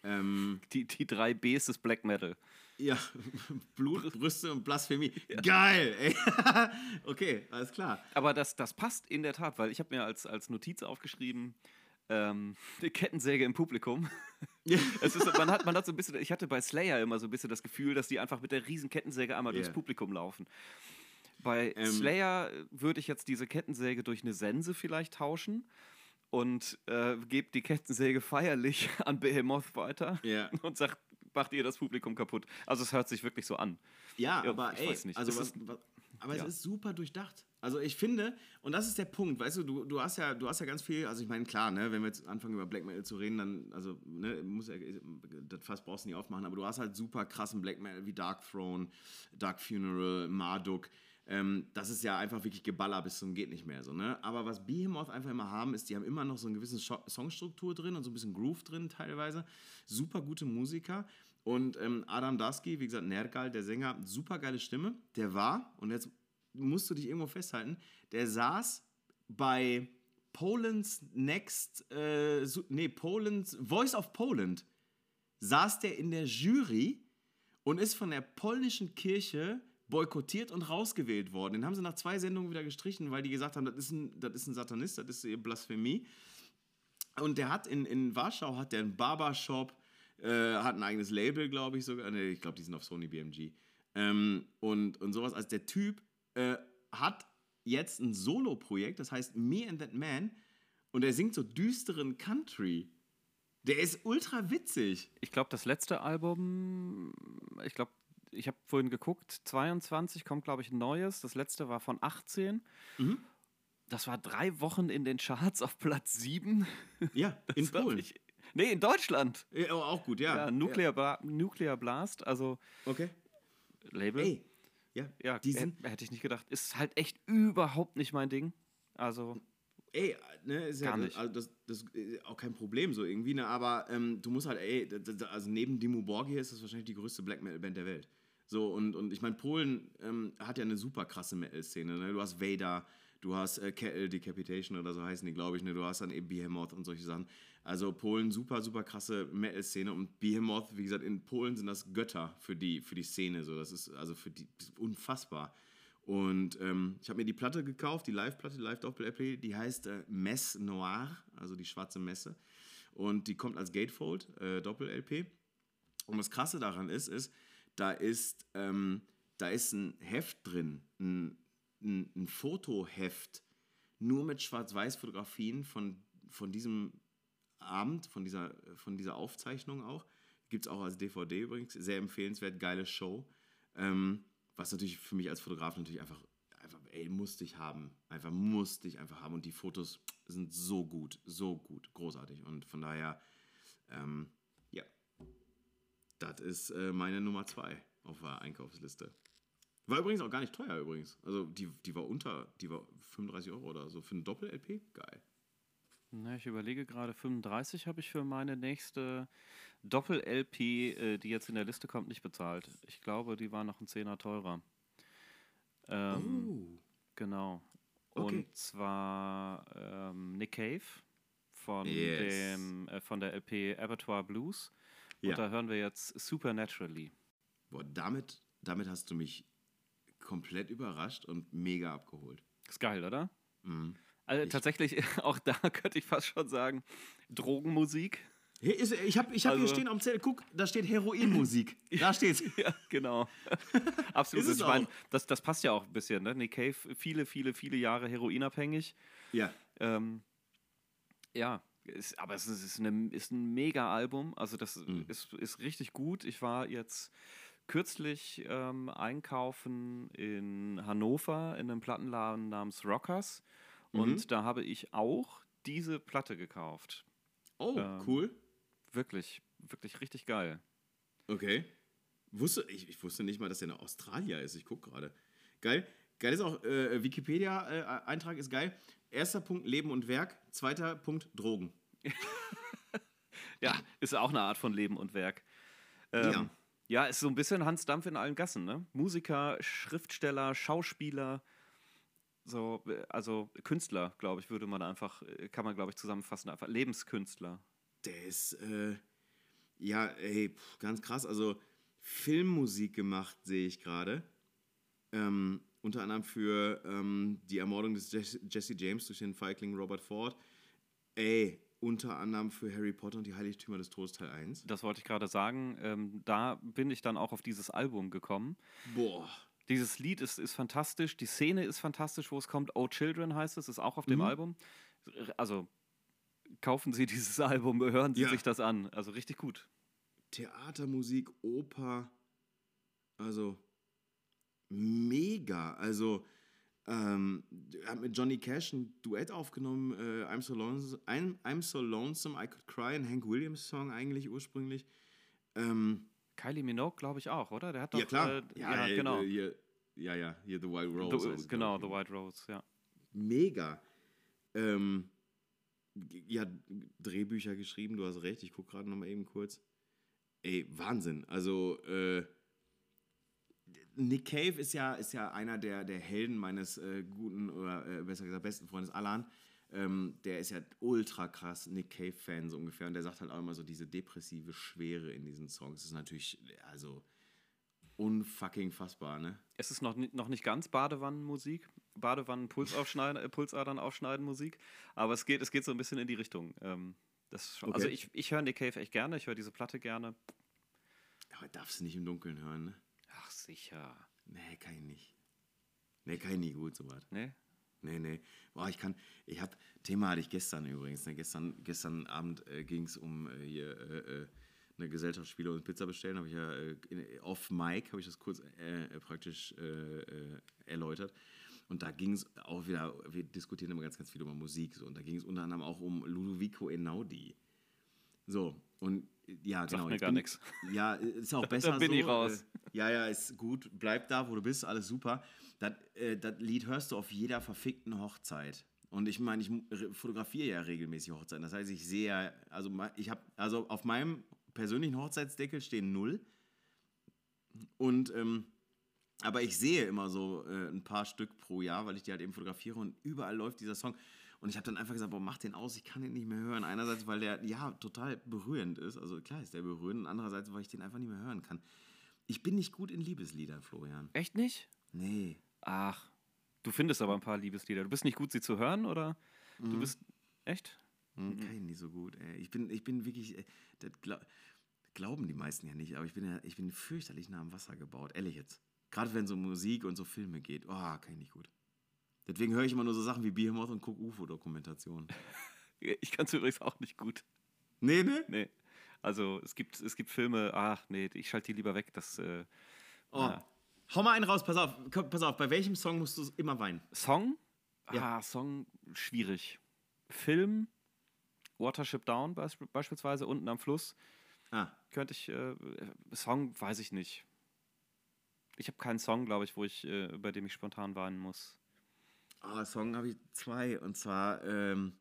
Ähm, Die, die drei Bs des Black Metal. ja, Blut, Brüste und Blasphemie. Geil, ey. okay, alles klar. Aber das, das passt in der Tat, weil ich habe mir als, als Notiz aufgeschrieben, ähm, die Kettensäge im Publikum. Es ist, man, hat, man hat so ein bisschen, ich hatte bei Slayer immer so ein bisschen das Gefühl, dass die einfach mit der riesen Kettensäge einmal Ja. durchs Publikum laufen. Bei Ähm. Slayer würde ich jetzt diese Kettensäge durch eine Sense vielleicht tauschen und äh, gebe die Kettensäge feierlich an Behemoth weiter Ja. und sagt, macht ihr das Publikum kaputt. Also es hört sich wirklich so an. Ja, Ja, aber ich ey, weiß nicht. also was, was, aber ja. es ist super durchdacht. Also ich finde, und das ist der Punkt, weißt du, du, du hast ja, du hast ja ganz viel, also ich meine, klar, ne, wenn wir jetzt anfangen über Black Metal zu reden, dann, also, ne, muss ja, das Fass brauchst du nicht aufmachen, aber du hast halt super krassen Black Metal wie Dark Throne, Dark Funeral, Marduk. Ähm, das ist ja einfach wirklich Geballer bis zum geht nicht mehr so, ne? Aber was Behemoth einfach immer haben, ist, die haben immer noch so eine gewisse Songstruktur drin und so ein bisschen Groove drin teilweise. Super gute Musiker. Und ähm, Adam Daski, wie gesagt, Nergal, der Sänger, super geile Stimme. Der war, und jetzt musst du dich irgendwo festhalten, der saß bei Poland's Next, äh, nee, Poland's, Voice of Poland, saß der in der Jury und ist von der polnischen Kirche boykottiert und rausgewählt worden. Den haben sie nach zwei Sendungen wieder gestrichen, weil die gesagt haben, das ist ein, das ist ein Satanist, das ist Blasphemie. Und der hat in, in Warschau hat der einen Barbershop, äh, hat ein eigenes Label, glaube ich sogar. Nee, ich glaube, die sind auf Sony BMG. Ähm, und, und sowas. Also der Typ äh, hat jetzt ein Solo-Projekt, das heißt Me and That Man. Und er singt so düsteren Country. Der ist ultra witzig. Ich glaube, das letzte Album, ich glaube, ich habe vorhin geguckt, 22 kommt, glaube ich, ein neues. Das letzte war von 18. Mhm. Das war drei Wochen in den Charts auf Platz 7. Ja, in Das war Polen. Ich, nee, in Deutschland. Ja, aber auch gut, ja. Ja, Nuclear, Bla Nuclear Blast, also Ja. Okay. Label. Ey. Ja, ja, hätte ich nicht gedacht. Ist halt echt überhaupt nicht mein Ding. Also, ey, ne, ist ja Gar das- nicht. Also das, das ist auch kein Problem so irgendwie, ne, aber ähm, du musst halt, ey, das, also neben Dimmu Borgir ist das wahrscheinlich die größte Black Metal Band der Welt. So, und, und ich meine, Polen ähm, hat ja eine super krasse Metal-Szene, ne? Du hast Vader, du hast äh, Kettle Decapitation oder so heißen die, glaube ich, ne? du hast dann eben Behemoth und solche Sachen. Also Polen, super, super krasse Metal-Szene und Behemoth, wie gesagt, in Polen sind das Götter für die, für die Szene, so, das ist also für die unfassbar. Und ähm, ich habe mir die Platte gekauft, die Live-Platte, die Live-Doppel-LP, die heißt äh, Mess Noir, also die schwarze Messe. Und die kommt als Gatefold, äh, Doppel-LP. Und das Krasse daran ist, ist, da ist, ähm, da ist ein Heft drin, ein, ein, ein Fotoheft, nur mit Schwarz-Weiß-Fotografien von, von diesem Abend, von dieser, von dieser Aufzeichnung auch. Gibt es auch als DVD übrigens, sehr empfehlenswert, geile Show. Ähm, was natürlich für mich als Fotograf natürlich einfach, einfach, ey, musste ich haben. Einfach musste ich einfach haben. Und die Fotos sind so gut, so gut, großartig. Und von daher, ähm, ja, das ist äh, meine Nummer zwei auf der Einkaufsliste. War übrigens auch gar nicht teuer übrigens. Also die, die war unter, die war 35 Euro oder so. Für ein Doppel-LP, geil. Na, ich überlege gerade, 35 habe ich für meine nächste Doppel-LP, äh, die jetzt in der Liste kommt, nicht bezahlt. Ich glaube, die war noch ein Zehner teurer. Ähm, oh. Genau. Okay. Und zwar ähm, Nick Cave von, Yes. dem, äh, von der LP Abattoir Blues. Und Ja. da hören wir jetzt Supernaturally. Boah, damit, damit hast du mich komplett überrascht und mega abgeholt. Ist geil, oder? Mhm. Also Ich- tatsächlich, auch da könnte ich fast schon sagen, Drogenmusik. Hier ist, ich habe ich hab hier Also- stehen am Zettel, guck, da steht Heroinmusik. Da steht's. Ja, genau. Absolut. Ich meine, das, das passt ja auch ein bisschen. Ne? Nick Cave, viele, viele, viele Jahre heroinabhängig. Ja. Ähm, ja, ist, aber es ist, eine, ist ein Mega-Album. Also, das Mhm. ist, ist richtig gut. Ich war jetzt kürzlich ähm, einkaufen in Hannover in einem Plattenladen namens Rockers. Und Mhm. da habe ich auch diese Platte gekauft. Oh, Ähm, cool. Wirklich, wirklich richtig geil. Okay. Wusste, ich, ich wusste nicht mal, dass er eine Australier ist. Ich gucke gerade. Geil. Geil ist auch, äh, Wikipedia-Eintrag ist geil. Erster Punkt Leben und Werk. Zweiter Punkt Drogen. Ja, ist auch eine Art von Leben und Werk. Ähm, Ja. Ja. ist so ein bisschen Hans Dampf in allen Gassen, ne? Musiker, Schriftsteller, Schauspieler, so, äh, also Künstler, glaube ich, würde man einfach, äh, kann man, glaube ich, zusammenfassen, einfach Lebenskünstler. Der ist, äh, ja, ey, ganz krass. Also Filmmusik gemacht, sehe ich gerade. Ähm, unter anderem für ähm, die Ermordung des Jesse James durch den Feigling Robert Ford. Ey, unter anderem für Harry Potter und die Heiligtümer des Todes Teil 1. Das wollte ich gerade sagen. Ähm, da bin ich dann auch auf dieses Album gekommen. Boah. Dieses Lied ist, ist fantastisch, die Szene ist fantastisch, wo es kommt. Oh Children heißt es, ist auch auf dem Mhm. Album. Also kaufen Sie dieses Album, hören Sie Ja. sich das an. Also richtig gut. Theatermusik, Oper, also mega. Also ähm, er hat mit Johnny Cash ein Duett aufgenommen, äh, I'm, so lonesome, I'm, I'm So Lonesome, I Could Cry, ein Hank Williams Song eigentlich ursprünglich. Ähm, Kylie Minogue, glaube ich auch, oder? Der hat doch. ja klar, Äh, ja, äh, genau. Hier, ja, ja, hier The Wild Rose. The, es, genau, The. White Rose, ja. Mega. Ähm, ja, Drehbücher geschrieben, du hast recht, ich gucke gerade nochmal eben kurz. Ey, Wahnsinn. Also, äh, Nick Cave ist ja, ist ja einer der, der Helden meines äh, guten oder äh, besser gesagt besten Freundes Alan. Ähm, der ist ja ultra krass Nick Cave-Fan so ungefähr und der sagt halt auch immer so diese depressive Schwere in diesen Songs. Das ist natürlich, also unfucking fassbar, ne? Es ist noch, noch nicht ganz Badewannenmusik, Badewannen-Pulsadern äh, Pulsadern aufschneiden Musik, aber es geht, es geht so ein bisschen in die Richtung. Ähm, das schon, Also Okay. ich, ich höre Nick Cave echt gerne, ich höre diese Platte gerne. Aber darfst du nicht im Dunkeln hören, ne? Sicher. Nee, kann ich nicht. Nee, kann ich nie gut, sowas. Ne? Nee, nee. Boah, ich kann, ich hab, Thema hatte ich gestern übrigens. Ne? Gestern, gestern Abend äh, ging es um äh, hier äh, äh, eine Gesellschaftsspiele und Pizza bestellen. Habe ich ja äh, in, off Mic, habe ich das kurz äh, praktisch erläutert. Und da ging es auch wieder, wir diskutieren immer ganz, ganz viel über Musik. So, und da ging es unter anderem auch um Ludovico Einaudi. So, und ja, genau. mir jetzt gar nix. Ja, ist auch besser bin so. ich raus. Äh, ja, ja, ist gut. Bleib da, wo du bist, alles super. Das, äh, das Lied hörst du auf jeder verfickten Hochzeit. Und ich meine, ich fotografiere ja regelmäßig Hochzeiten. Das heißt, ich sehe ja, also ich habe, also auf meinem persönlichen Hochzeitsdeckel stehen null. Und ähm, Aber ich sehe immer so äh, ein paar Stück pro Jahr, weil ich die halt eben fotografiere und überall läuft dieser Song. Und ich habe dann einfach gesagt, boah, mach den aus, ich kann den nicht mehr hören. Einerseits, weil der ja total berührend ist, also klar ist der berührend, andererseits, weil ich den einfach nicht mehr hören kann. Ich bin nicht gut in Liebesliedern, Florian. Echt nicht? Nee. Ach, du findest aber ein paar Liebeslieder. Du bist nicht gut, sie zu hören, oder? Du bist. Echt? Hm, Kann ich nicht so gut. Ey. Ich, bin, ich bin wirklich, äh, das glaub, glauben die meisten ja nicht, aber ich bin, ja, ich bin fürchterlich nah am Wasser gebaut, ehrlich jetzt. Gerade wenn es um Musik und so Filme geht. Oh, kann ich nicht gut. Deswegen höre ich immer nur so Sachen wie Behemoth und gucke UFO-Dokumentationen. Ich kann es übrigens auch nicht gut. Nee, ne? Nee. Also es gibt, es gibt Filme, ach nee, ich schalte die lieber weg. Das äh, Oh. Hau mal einen raus, pass auf. Komm, pass auf, bei welchem Song musst du immer weinen? Song? Ja. Ah, Song schwierig. Film, Watership Down beisp beispielsweise, unten am Fluss. Ah, Könnte ich, äh, Song weiß ich nicht. Ich habe keinen Song, glaube ich, wo ich, äh, bei dem ich spontan weinen muss. Oh, Song habe ich zwei. Und zwar ähm,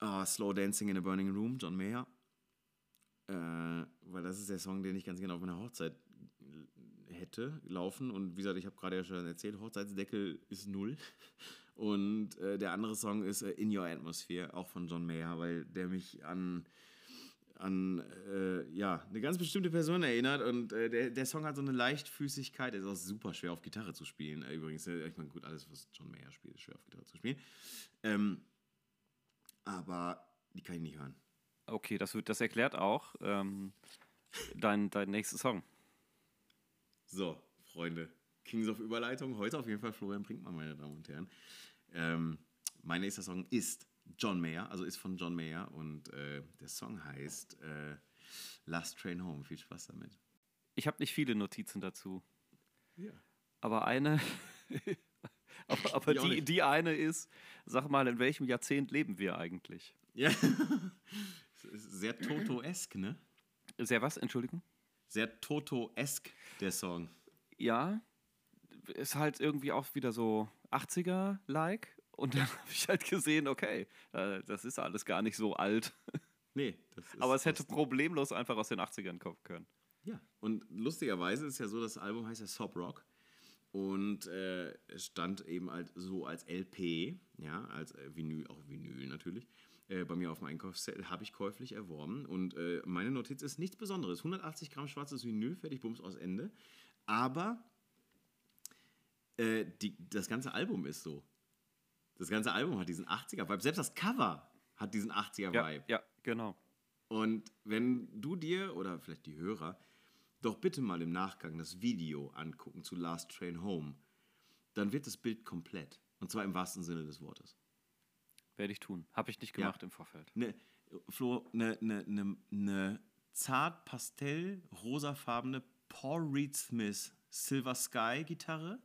oh, Slow Dancing in a Burning Room, John Mayer. Äh, weil das ist der Song, den ich ganz gerne auf meiner Hochzeit hätte laufen. Und wie gesagt, ich habe gerade ja schon erzählt, Hochzeitsdeckel ist null. Und äh, der andere Song ist äh, In Your Atmosphere, auch von John Mayer, weil der mich an, an äh, ja, eine ganz bestimmte Person erinnert. Und äh, der, der Song hat so eine Leichtfüßigkeit. Er ist auch super schwer auf Gitarre zu spielen. Äh, übrigens, ich meine, gut, alles, was John Mayer spielt, ist schwer auf Gitarre zu spielen. Ähm, aber die kann ich nicht hören. Okay, das, wird, das erklärt auch ähm, dein, dein nächster Song. So, Freunde, Kings of Überleitung. Heute auf jeden Fall Florian Brinkmann, meine Damen und Herren. Ähm, mein nächster Song ist John Mayer, also ist von John Mayer und äh, der Song heißt äh, Last Train Home. Viel Spaß damit. Ich habe nicht viele Notizen dazu, Ja. aber eine, aber, aber die, die eine ist, sag mal, in welchem Jahrzehnt leben wir eigentlich? ja. Sehr Toto-esk, ne? Sehr was, Entschuldigung? Sehr Toto-esk, der Song. Ja, ist halt irgendwie auch wieder so 80er-like. Und dann habe ich halt gesehen, okay, äh, das ist alles gar nicht so alt. Nee, das ist Aber es hätte problemlos einfach aus den 80ern kommen können. Ja, und lustigerweise ist ja so, das Album heißt ja Sob Rock und äh, es stand eben halt so als LP, ja, als äh, Vinyl, auch Vinyl natürlich, äh, bei mir auf dem Einkaufszettel habe ich käuflich erworben und äh, meine Notiz ist nichts Besonderes, 180 Gramm schwarzes Vinyl, fertig, bums, aus Ende, aber äh, die, das ganze Album ist so. Das ganze Album hat diesen 80er-Vibe, selbst das Cover hat diesen 80er-Vibe. Ja, ja, genau. Und wenn du dir oder vielleicht die Hörer doch bitte mal im Nachgang das Video angucken zu Last Train Home, dann wird das Bild komplett. Und zwar im wahrsten Sinne des Wortes. Werde ich tun. Habe ich nicht Ja. gemacht im Vorfeld. Ne, Flo, eine ne, ne, ne zart pastell rosafarbene Paul Reed Smith Silver Sky Gitarre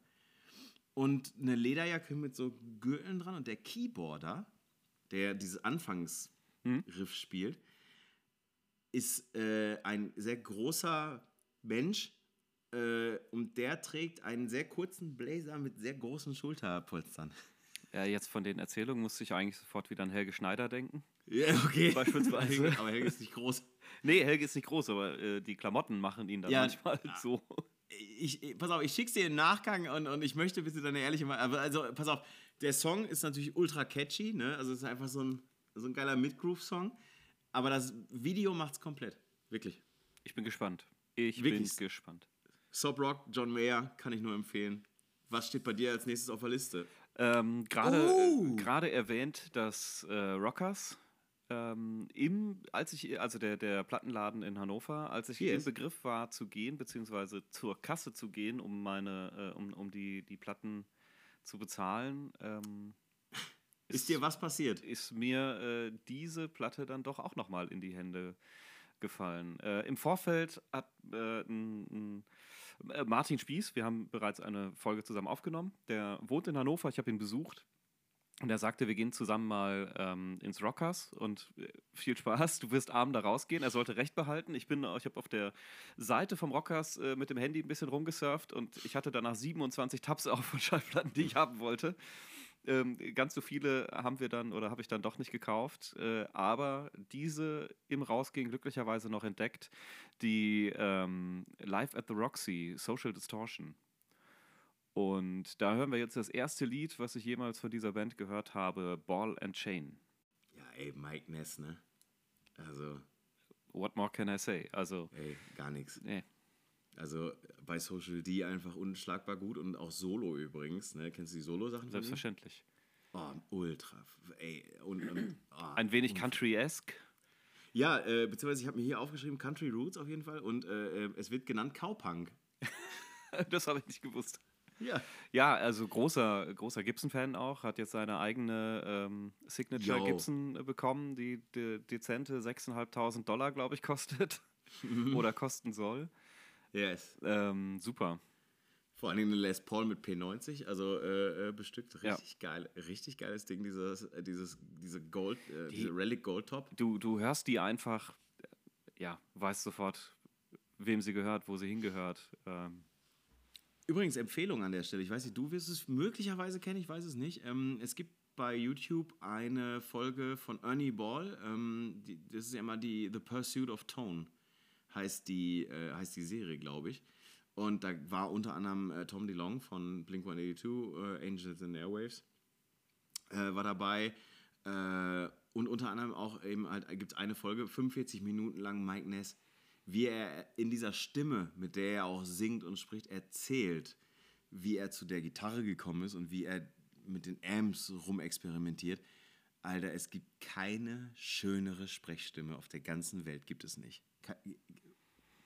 und eine Lederjacke mit so Gürteln dran und der Keyboarder, der dieses Anfangsriff spielt, ist äh, ein sehr großer Mensch äh, und der trägt einen sehr kurzen Blazer mit sehr großen Schulterpolstern. Ja, jetzt von den Erzählungen musste ich eigentlich sofort wieder an Helge Schneider denken. Ja, okay. Beispielsweise. Helge, aber Helge ist nicht groß. Nee, Helge ist nicht groß, aber äh, die Klamotten machen ihn dann Ja, manchmal ja. so. Ich, pass auf, ich schick's dir im Nachgang und, und ich möchte bitte deine ehrliche Meinung. Aber also, pass auf, der Song ist natürlich ultra catchy, ne? Also es ist einfach so ein, so ein geiler Mid-Groove-Song. Aber das Video macht's komplett. Wirklich. Ich bin gespannt. Ich Wirklich? bin gespannt. Soap Rock, John Mayer, kann ich nur empfehlen. Was steht bei dir als nächstes auf der Liste? Ähm, Gerade Oh. äh, gerade erwähnt, dass äh, Rockers ähm, im, als ich, also der, der Plattenladen in Hannover, als ich Yes. im Begriff war zu gehen, beziehungsweise zur Kasse zu gehen, um meine, äh, um, um die, die Platten zu bezahlen, ähm, Ist dir was passiert? ist mir äh, diese Platte dann doch auch nochmal in die Hände gefallen. Äh, Im Vorfeld hat äh, n, n, äh, Martin Spieß, wir haben bereits eine Folge zusammen aufgenommen, der wohnt in Hannover, ich habe ihn besucht. Und er sagte, wir gehen zusammen mal ähm, ins Rockers und äh, viel Spaß. Du wirst abend da rausgehen. Er sollte recht behalten. Ich bin, ich habe auf der Seite vom Rockers äh, mit dem Handy ein bisschen rumgesurft und ich hatte danach 27 Tabs auf von Schallplatten, die ich haben wollte. Ähm, ganz so viele haben wir dann oder habe ich dann doch nicht gekauft, äh, aber diese im Rausgehen glücklicherweise noch entdeckt, die ähm, Live at the Roxy, Social Distortion. Und da hören wir jetzt das erste Lied, was ich jemals von dieser Band gehört habe, Ball and Chain. Ja, ey, Mike Ness, ne? Also, What more can I say? Also, ey, gar nichts. nee. Also bei Social D einfach unschlagbar gut und auch Solo übrigens. Ne? Kennst du die Solo-Sachen? Selbstverständlich. Oh, ultra. Ey, und, und, oh. Ein wenig country-esque. Ja, äh, beziehungsweise ich habe mir hier aufgeschrieben Country Roots auf jeden Fall und äh, äh, es wird genannt Cowpunk. Das habe ich nicht gewusst. Ja. Ja, also großer, großer Gibson-Fan auch, hat jetzt seine eigene ähm, Signature Yo. Gibson äh, bekommen, die, de, dezente 6.500 Dollar, glaube ich, kostet oder kosten soll. Yes. Ähm, super. Vor allen Dingen eine Les Paul mit P90, also äh, äh, bestückt. Ja. Richtig geil, richtig geiles Ding, dieses, äh, dieses, diese Gold, äh, diese Relic Gold Top. Du, du hörst die einfach, ja, weißt sofort, wem sie gehört, wo sie hingehört. Ähm, Übrigens, Empfehlung an der Stelle. Ich weiß nicht, du wirst es möglicherweise kennen, ich weiß es nicht. Ähm, es gibt bei YouTube eine Folge von Ernie Ball. Ähm, die, das ist ja immer die The Pursuit of Tone, heißt die, äh, heißt die Serie, glaube ich. Und da war unter anderem äh, Tom DeLong von Blink 182, äh, Angels and Airwaves, äh, war dabei. Äh, und unter anderem auch eben halt gibt es eine Folge, 45 Minuten lang Mike Ness, wie er in dieser Stimme, mit der er auch singt und spricht, erzählt, wie er zu der Gitarre gekommen ist und wie er mit den Amps rumexperimentiert. Alter, es gibt keine schönere Sprechstimme auf der ganzen Welt, gibt es nicht.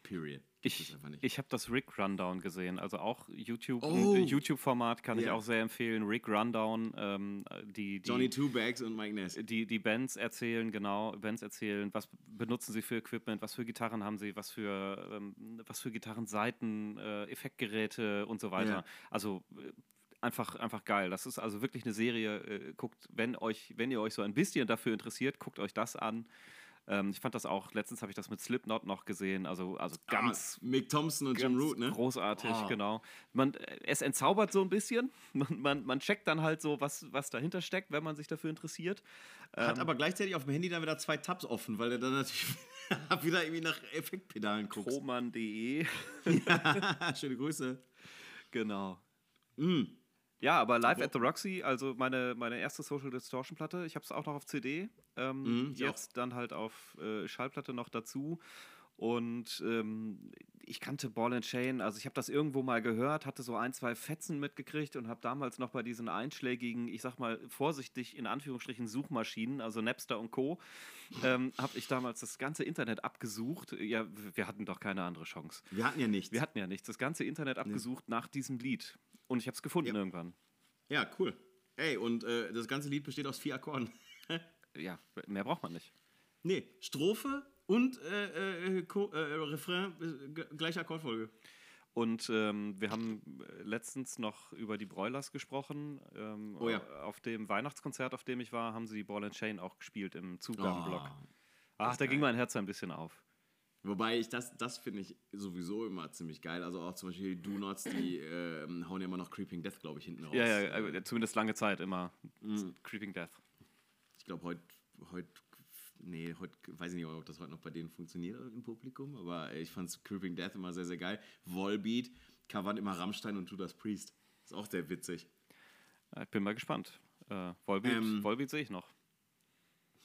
Period. Gibt ich ich habe das Rick Rundown gesehen, also auch YouTube, Oh. ein YouTube-Format kann ich Ja. auch sehr empfehlen. Rick Rundown, ähm, die, die, Johnny Two Bags und Mike Ness. die, die Bands erzählen, genau, Bands erzählen, was benutzen sie für Equipment, was für Gitarren haben sie, was für, ähm, was für Gitarrenseiten, äh, Effektgeräte und so weiter. Ja. Also äh, einfach, einfach geil. Das ist also wirklich eine Serie. Äh, guckt, wenn euch, wenn ihr euch so ein bisschen dafür interessiert, guckt euch das an. Ähm, ich fand das auch, letztens habe ich das mit Slipknot noch gesehen, also, also ganz ah, Mick Thompson und Jim Root, ne? Großartig, Oh. genau. Man, es entzaubert so ein bisschen. Man, man, man checkt dann halt so, was, was dahinter steckt, wenn man sich dafür interessiert. Hat Ähm, aber gleichzeitig auf dem Handy dann wieder zwei Tabs offen, weil er dann natürlich wieder irgendwie nach Effektpedalen guckt. Roman.de. Schöne Grüße. genau. Mm. Ja, aber Live at the Roxy, also meine, meine erste Social Distortion Platte, ich habe es auch noch auf CD, ähm, ich jetzt dann halt auf äh, Schallplatte noch dazu. Und ähm, ich kannte Ball and Chain, also ich habe das irgendwo mal gehört, hatte so ein, zwei Fetzen mitgekriegt und habe damals noch bei diesen einschlägigen, ich sag mal vorsichtig in Anführungsstrichen Suchmaschinen, also Napster und Co., ähm, habe ich damals das ganze Internet abgesucht. Ja, wir hatten doch keine andere Chance. Wir hatten ja nichts. Wir hatten ja nichts, das ganze Internet abgesucht nach diesem Lied. Und ich habe es gefunden Ja. irgendwann. ja, cool. Ey, und äh, das ganze Lied besteht aus vier Akkorden. Ja, mehr braucht man nicht. Nee, Strophe und äh, äh, äh, Refrain, äh, gleiche Akkordfolge. Und ähm, wir haben äh, letztens noch über die Broilers gesprochen. Ähm, Oh ja. Auf dem Weihnachtskonzert, auf dem ich war, haben sie Ball and Chain auch gespielt im Zugabenblock. Oh, Ach, da ging geil. mein Herz ein bisschen auf. Wobei ich das, das finde ich sowieso immer ziemlich geil. Also auch zum Beispiel Do Nots, die immer noch Creeping Death, glaube ich, hinten raus. Ja, ja, äh, zumindest lange Zeit immer. Creeping Death. Ich glaube, heute, heute, nee, heute, weiß ich nicht, ob das heute noch bei denen funktioniert im Publikum, aber ich fand Creeping Death immer sehr, sehr geil. Volbeat covern immer Rammstein und Judas Priest. Ist auch sehr witzig. Ja, Ich bin mal gespannt. Äh, Volbeat, Ähm, Volbeat sehe ich noch.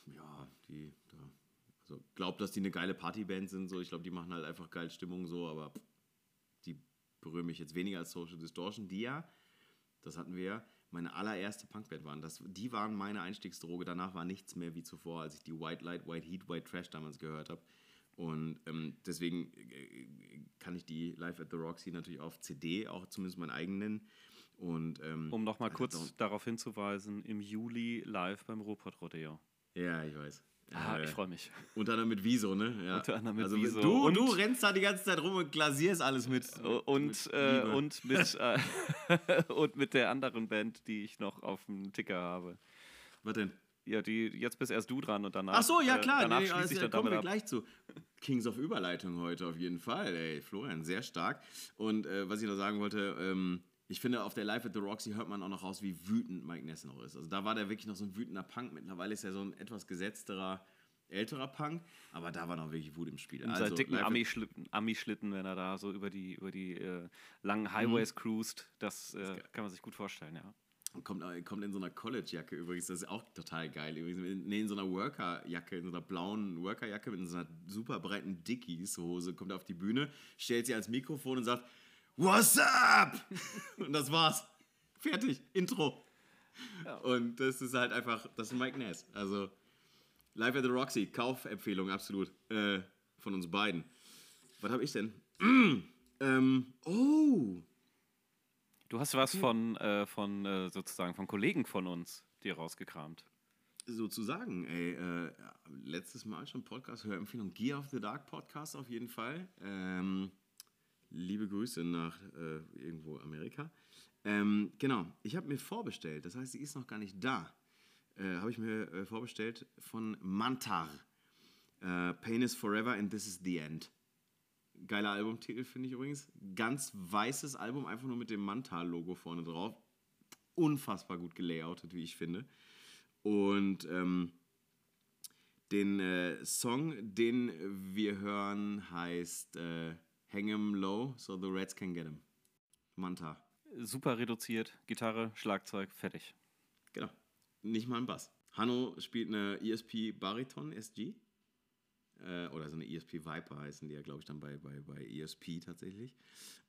Ja, die, da, also glaub, dass die eine geile Partyband sind, so. Ich glaube, die machen halt einfach geil Stimmung, so, aber pff, die berühren mich jetzt weniger als Social Distortion. Die ja, das hatten wir ja, meine allererste Punkband waren. Das, die waren meine Einstiegsdroge. Danach war nichts mehr wie zuvor, als ich die White Light, White Heat, White Trash damals gehört habe. Und ähm, deswegen äh, kann ich die Live at the Roxy natürlich auf CD, auch zumindest meinen eigenen. Und, ähm, Um nochmal kurz darauf hinzuweisen, im Juli live beim Ruhrpott Rodeo. Ja, ich weiß. Ah, Äh, ich freue mich. Unter anderem mit Wieso, ne? Ja. Unter anderem mit also, Wieso. Du, Und- du rennst da die ganze Zeit rum und glasierst alles mit. Und, mit äh, und, mit, äh, und mit der anderen Band, die ich noch auf dem Ticker habe. Was denn? Ja, die jetzt bist erst du dran und danach. Ach so, ja äh, klar, danach nee, schließe also, ich da dann kommen wir ab. gleich zu. Kings of Überleitung heute auf jeden Fall, ey. Florian, sehr stark. Und äh, was ich noch sagen wollte, ähm, ich finde, auf der Live at the Roxy hört man auch noch raus, wie wütend Mike Ness noch ist. Also da war der wirklich noch so ein wütender Punk. Mittlerweile ist er so ein etwas gesetzterer, älterer Punk, aber da war noch wirklich Wut im Spiel. In Also, dicken Ami-Schlitten, Ami-Schlitten, wenn er da so über die, über die äh, langen Highways cruist, das äh, kann man sich gut vorstellen, ja. Und kommt, äh, kommt in so einer College-Jacke übrigens, das ist auch total geil. Übrigens, in- nee, in so einer Worker-Jacke, in so einer blauen Worker-Jacke mit so einer super breiten Dickies-Hose, kommt er auf die Bühne, stellt sie ans Mikrofon und sagt, What's up? und das war's. Fertig. Intro. Und das ist halt einfach, das ist Mike Ness. Also, Live at the Roxy, Kaufempfehlung, absolut. Äh, von uns beiden. Was habe ich denn? ähm, oh. Du hast was von, äh, von äh, sozusagen von Kollegen von uns dir rausgekramt. sozusagen, ey, äh, letztes Mal schon Podcast, Hörempfehlung, Gear of the Dark Podcast auf jeden Fall. Ähm, liebe Grüße nach äh, irgendwo Amerika. Ähm, genau, ich habe mir vorbestellt, das heißt, sie ist noch gar nicht da. Äh, habe ich mir äh, vorbestellt von Mantar. Äh, Pain is Forever and This is the End. Geiler Albumtitel, finde ich übrigens. Ganz weißes Album, einfach nur mit dem Mantar-Logo vorne drauf. Unfassbar gut gelayoutet, wie ich finde. Und ähm, den äh, Song, den wir hören, heißt äh, Hang 'em Low, so the Reds can get 'em. Manta. Super reduziert, Gitarre, Schlagzeug, fertig. Genau. Nicht mal ein Bass. Hanno spielt eine ESP Bariton SG. Äh, oder so eine ESP Viper heißen die ja, glaube ich, dann bei, bei, bei ESP tatsächlich.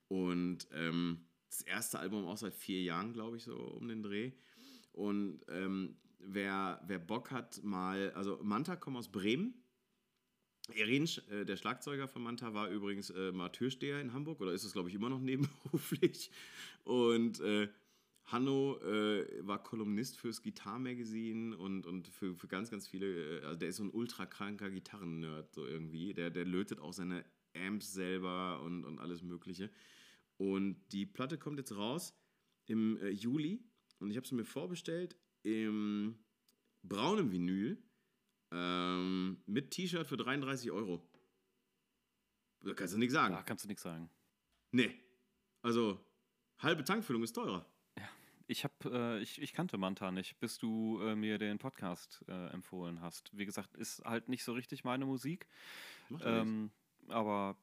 Und ähm, das erste Album auch seit vier Jahren, glaube ich, so um den Dreh. Und ähm, wer, wer Bock hat, mal, also Manta kommt aus Bremen. Erinsch, äh, der Schlagzeuger von Manta, war übrigens äh, mal Türsteher in Hamburg oder ist es, glaube ich, immer noch nebenberuflich. Und äh, Hanno äh, war Kolumnist fürs Gitarre-Magazin und, und für, für ganz, ganz viele, äh, also der ist so ein ultra kranker Gitarren-Nerd so irgendwie. Der, der lötet auch seine Amps selber und, und alles Mögliche. Und die Platte kommt jetzt raus im Juli und ich habe sie mir vorbestellt im braunen Vinyl ähm, mit T-Shirt für 33 Euro. Da kannst du nichts sagen. Da kannst du nichts sagen. Nee. Also, halbe Tankfüllung ist teurer. Ich, hab, äh, ich, ich kannte Manta nicht, bis du äh, mir den Podcast äh, empfohlen hast. Wie gesagt, ist halt nicht so richtig meine Musik, Macht ja ähm, aber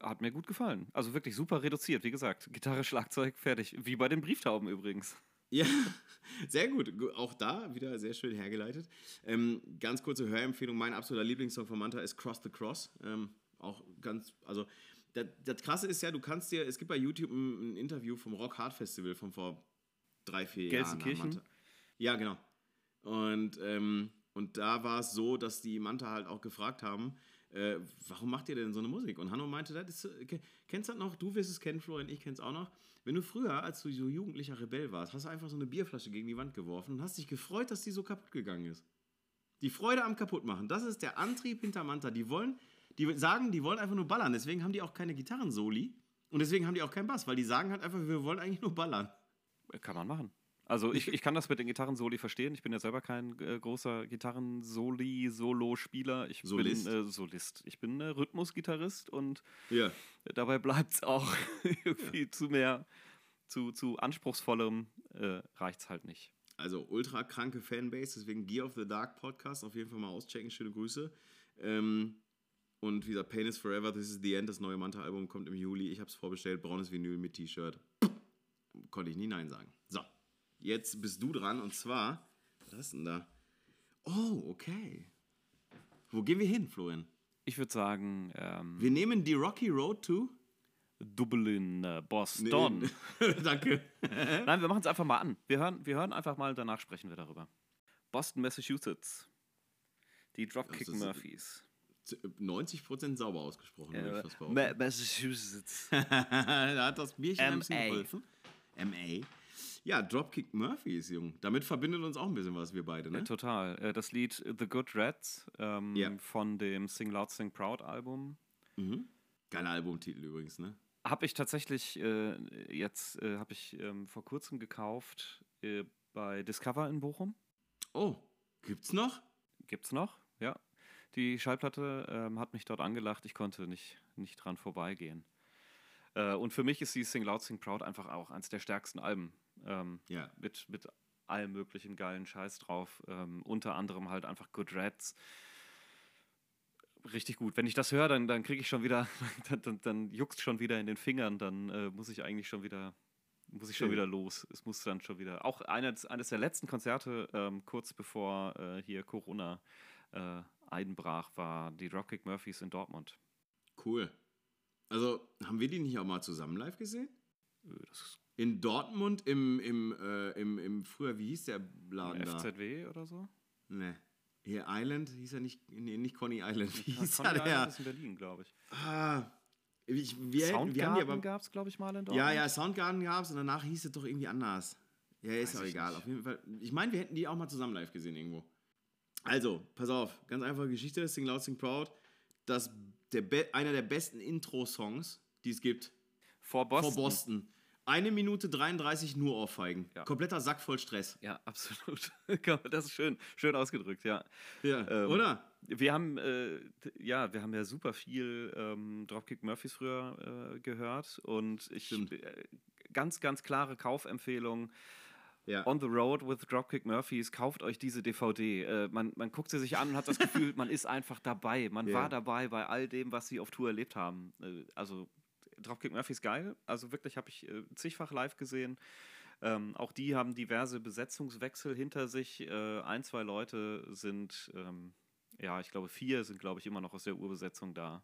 hat mir gut gefallen. Also wirklich super reduziert, wie gesagt. Gitarre, Schlagzeug, fertig. Wie bei den Brieftauben übrigens. Ja, sehr gut. Gu- Auch da wieder sehr schön hergeleitet. Ähm, ganz kurze Hörempfehlung. Mein absoluter Lieblingssong von Manta ist Cross the Cross. Ähm, auch ganz, also das, das Krasse ist ja, du kannst dir, es gibt bei YouTube ein, ein Interview vom Rock Hard Festival von vor drei, vier Jahren. Manta. Ja, genau. Und, ähm, und da war es so, dass die Manta halt auch gefragt haben, äh, warum macht ihr denn so eine Musik? Und Hanno meinte, das ist, äh, ke- kennst du das noch? Du wirst es kennen, Florian, ich kenn's auch noch. Wenn du früher, als du so jugendlicher Rebell warst, hast du einfach so eine Bierflasche gegen die Wand geworfen und hast dich gefreut, dass die so kaputt gegangen ist. Die Freude am Kaputtmachen, das ist der Antrieb hinter Manta. Die wollen, die sagen, die wollen einfach nur ballern. Deswegen haben die auch keine Gitarrensoli und deswegen haben die auch keinen Bass, weil die sagen halt einfach, wir wollen eigentlich nur ballern. Kann man machen. Also ich, ich kann das mit den Gitarrensoli verstehen. Ich bin ja selber kein äh, großer Gitarrensoli-Solo-Spieler. Ich Solist. bin äh, Solist. Ich bin äh, Rhythmusgitarrist und Ja. dabei bleibt es auch irgendwie zu mehr, zu, zu anspruchsvollem äh, reicht es halt nicht. Also ultra kranke Fanbase, deswegen Gear of the Dark Podcast auf jeden Fall mal auschecken. Schöne Grüße. Ähm, und wie gesagt, Pain is Forever, This is the End, das neue Manta-Album kommt im Juli. Ich habe es vorbestellt, braunes Vinyl mit T-Shirt. Konnte ich nie Nein sagen. So, jetzt bist du dran und zwar, was ist denn da? Oh, okay. Wo gehen wir hin, Florian? Ich würde sagen, ähm, Wir nehmen die Rocky Road to. Dublin, äh, Boston. Danke. Nein, wir machen es einfach mal an. Wir hören, wir hören einfach mal, danach sprechen wir darüber. Boston, Massachusetts. Die Dropkick ist- Murphys. 90% sauber ausgesprochen, würde ich Äh, fast behaupten. Ma- Massachusetts. da hat das Bierchen ein bisschen geholfen. MA. Ja, Dropkick Murphys, Jung. Damit verbindet uns auch ein bisschen was, wir beide, Ja, ne? total. Äh, Das Lied The Good Rats ähm, Ja. von dem Sing Loud, Sing Proud Album Mhm. Geiler Albumtitel übrigens, ne? habe ich tatsächlich äh, jetzt äh, habe ich ähm, vor kurzem gekauft äh, bei Discover in Bochum. Oh, gibt's noch? Gibt's noch? Ja. Die Schallplatte ähm, hat mich dort angelacht. Ich konnte nicht, nicht dran vorbeigehen. Äh, und für mich ist die Sing Loud, Sing Proud einfach auch eins der stärksten Alben. Ähm, Ja. Mit, mit allem möglichen geilen Scheiß drauf. Ähm, unter anderem halt einfach Good Rats. Richtig gut. Wenn ich das höre, dann, dann kriege ich schon wieder, dann, dann, dann juckt schon wieder in den Fingern, dann äh, muss ich eigentlich schon wieder, muss ich schon wieder los. Es muss dann schon wieder. Auch eines, eines der letzten Konzerte, ähm, kurz bevor äh, hier Corona äh, einbrach, war die Dropkick Murphys in Dortmund. Cool. Also, haben wir die nicht auch mal zusammen live gesehen? Äh, Das ist In Dortmund im, im, äh, im, im früher, wie hieß der Laden da? FZW oder so? Ne. Hier Island hieß er nicht, nee, nicht Coney Island. Wie hieß Coney er Island der? ist in Berlin, glaube ich. Ah, ich, wir, Soundgarden gab es, glaube ich, mal in Dortmund. Ja, ja, Soundgarden gab es und danach hieß es doch irgendwie anders. Ja, ist Weiß auch egal. nicht. Auf jeden Fall. Ich meine, wir hätten die auch mal zusammen live gesehen irgendwo. Also, pass auf, ganz einfache Geschichte, Sing Loud, Sing Proud. Das, der einer der besten Intro-Songs, die es gibt. Vor Boston. Vor Boston. Eine Minute 33 nur Ohrfeigen. Ja. Kompletter Sack voll Stress. Ja, absolut. das ist schön, schön ausgedrückt, ja. Ja, Ähm, oder? Wir haben, äh, ja, wir haben ja super viel ähm, Dropkick Murphys früher äh, gehört und ich äh, ganz, ganz klare Kaufempfehlung. Ja. On the Road with Dropkick Murphys, kauft euch diese DVD. Äh, man, man guckt sie sich an und hat das Gefühl, man ist einfach dabei. Man Ja. war dabei bei all dem, was sie auf Tour erlebt haben. Äh, also Dropkick Murphys geil. Also wirklich habe ich äh, zigfach live gesehen. Ähm, auch die haben diverse Besetzungswechsel hinter sich. Äh, ein, zwei Leute sind, ähm, ja, ich glaube vier sind, glaube ich, immer noch aus der Urbesetzung da.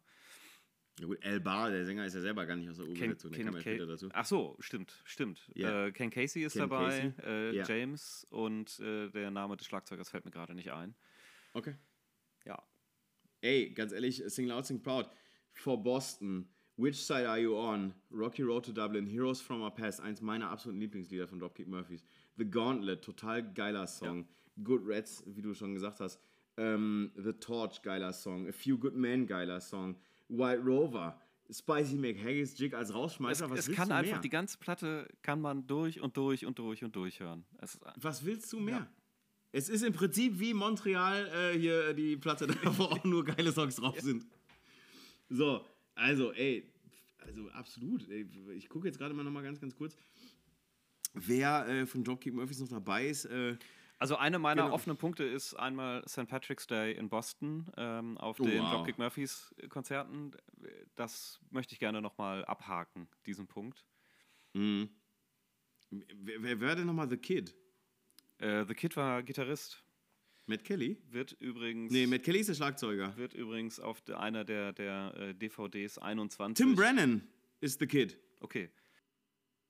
ja gut, El Bar, der Sänger, ist ja selber gar nicht aus der Ken, Urbesetzung. Der Ken, kam ja dazu. Ach so, stimmt, stimmt. Ja. Äh, Ken Casey ist Ken dabei, Casey, äh, ja. James und äh, der Name des Schlagzeugers fällt mir gerade nicht ein. Okay. Ja. Ey, ganz ehrlich, Sing Loud, Sing Proud. For Boston, Which Side Are You On? Rocky Road to Dublin, Heroes from Our Past, eins meiner absoluten Lieblingslieder von Dropkick Murphys. The Gauntlet, total geiler Song. Good Rats, wie du schon gesagt hast. Ähm, The Torch, geiler Song. A Few Good Men, geiler Song. White Rover, Spicy McHaggis Jig als Es, Rausschmeißer. was es kann einfach, die ganze Platte kann man durch und durch und durch und durch hören. Es ist, Was willst du mehr? Es ist im Prinzip wie Montreal, äh, hier äh, die Platte, da wo auch nur geile Songs drauf sind. So, also, ey, also absolut. Ey, ich gucke jetzt gerade mal noch mal ganz, ganz kurz, wer äh, von Dropkick Murphys noch dabei ist. Äh, also eine meiner Genau. offenen Punkte ist einmal St. Patrick's Day in Boston ähm, auf Oh, den wow. Dropkick Murphys Konzerten. Das möchte ich gerne nochmal abhaken, diesen Punkt. wer, wer wäre denn nochmal The Kid? Äh, The Kid war Gitarrist. Matt Kelly? Wird übrigens, Nee, Matt Kelly ist der Schlagzeuger. wird übrigens auf de, einer der, der äh, DVDs 21. Tim Brennan ist The Kid. Okay.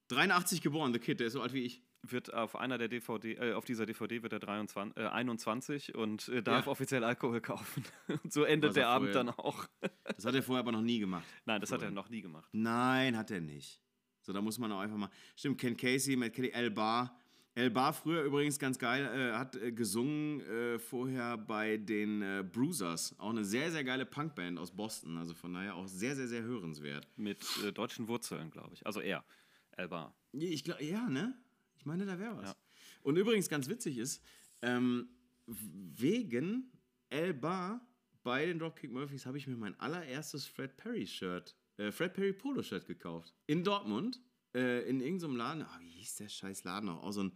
83 geboren, The Kid, der ist so alt wie ich. Wird auf einer der DVD, äh, auf dieser DVD wird er 23, äh, 21 und äh, darf Ja. offiziell Alkohol kaufen. und so endet der er Abend vorher- dann auch. Das hat er vorher aber noch nie gemacht. Nein, das hat er Vorher. noch nie gemacht. Nein, hat er nicht. So, da muss man auch einfach mal. Stimmt, Ken Casey, Matt Kelly, El Bar. El Bar früher übrigens ganz geil, äh, hat äh, gesungen äh, vorher bei den äh, Bruisers. Auch eine sehr, sehr geile Punkband aus Boston. Also von daher auch sehr, sehr, sehr hörenswert. Mit äh, deutschen Wurzeln, glaube ich. Also er, Elba. Ich glaube, ja, ne? Ich meine, da wäre was. Ja. Und übrigens ganz witzig ist, ähm, wegen El Bar bei den Dropkick Murphys habe ich mir mein allererstes Fred Perry Shirt, äh, Fred Perry Polo Shirt gekauft. In Dortmund, äh, in irgendeinem Laden. Ah, wie hieß der scheiß Laden noch? Auch so ein,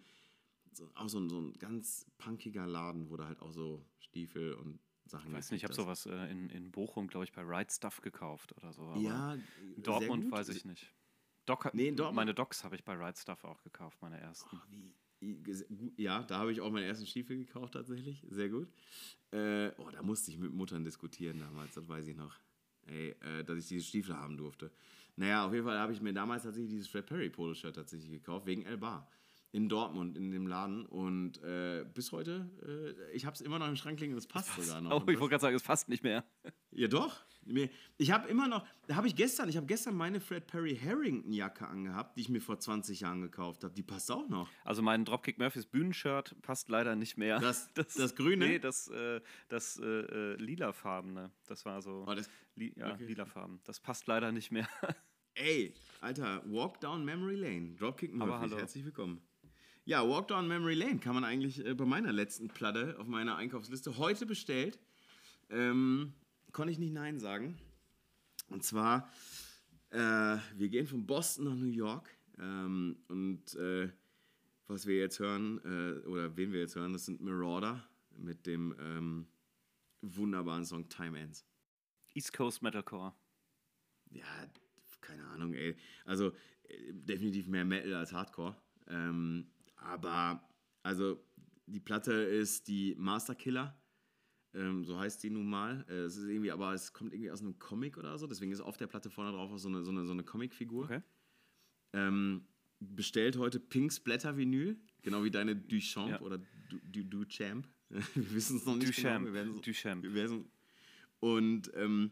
so, auch so ein, so ein ganz punkiger Laden, wo da halt auch so Stiefel und Sachen Ich weiß nicht, ich habe sowas äh, in, in Bochum, glaube ich, bei Right Stuff gekauft oder so. Ja, in sehr Dortmund weiß ich nicht. Doc, Nee, in Dortmund- Meine Docs habe ich bei Right Stuff auch gekauft, meine ersten. Wie, ges- gu- ja, da habe ich auch meinen ersten Stiefel gekauft tatsächlich. Sehr gut. Äh, oh, da musste ich mit Muttern diskutieren damals, das weiß ich noch. Ey, äh, dass ich diese Stiefel haben durfte. Naja, auf jeden Fall habe ich mir damals tatsächlich dieses Fred Perry Polo-Shirt tatsächlich gekauft, wegen El Bar. In Dortmund, in dem Laden. Und äh, bis heute, äh, ich habe es immer noch im Schrank liegen, das passt sogar noch. Oh, Und ich das- wollte gerade sagen, es passt nicht mehr. ja, doch. Ich habe immer noch, da habe ich gestern, ich habe gestern meine Fred Perry Harrington Jacke angehabt, die ich mir vor 20 Jahren gekauft habe. Die passt auch noch. Also mein Dropkick Murphys Bühnenshirt passt leider nicht mehr. Das- das Grüne? Nee, das, äh, das äh, äh, lilafarbene. Das war so. Oh, das- li ja, okay. lilafarben. Das passt leider nicht mehr. Ey, Alter, Walk Down Memory Lane. Dropkick Murphys, herzlich willkommen. Ja, Walk Down Memory Lane kann man eigentlich äh, bei meiner letzten Platte auf meiner Einkaufsliste heute bestellt. Ähm, konnte ich nicht Nein sagen. Und zwar Äh, wir gehen von Boston nach New York. Ähm, und äh, was wir jetzt hören, äh, oder wen wir jetzt hören, das sind Marauder mit dem ähm, wunderbaren Song Time Ends. East Coast Metalcore. Ja, keine Ahnung, ey. Also äh, definitiv mehr Metal als Hardcore. Ähm, aber, also, die Platte ist die Master Killer. Ähm, so heißt die nun mal. Äh, es ist irgendwie, aber es kommt irgendwie aus einem Comic oder so. Deswegen ist auf der Platte vorne drauf auch so eine, so eine, so eine Comicfigur. Okay. Ähm, bestellt heute Pink Splatter Vinyl, genau wie deine Duchamp Ja. oder Du- Du- Duchamp. Wir wissen es noch nicht Duchamp. genau. Wir werden Duchamp. wir werden und ähm,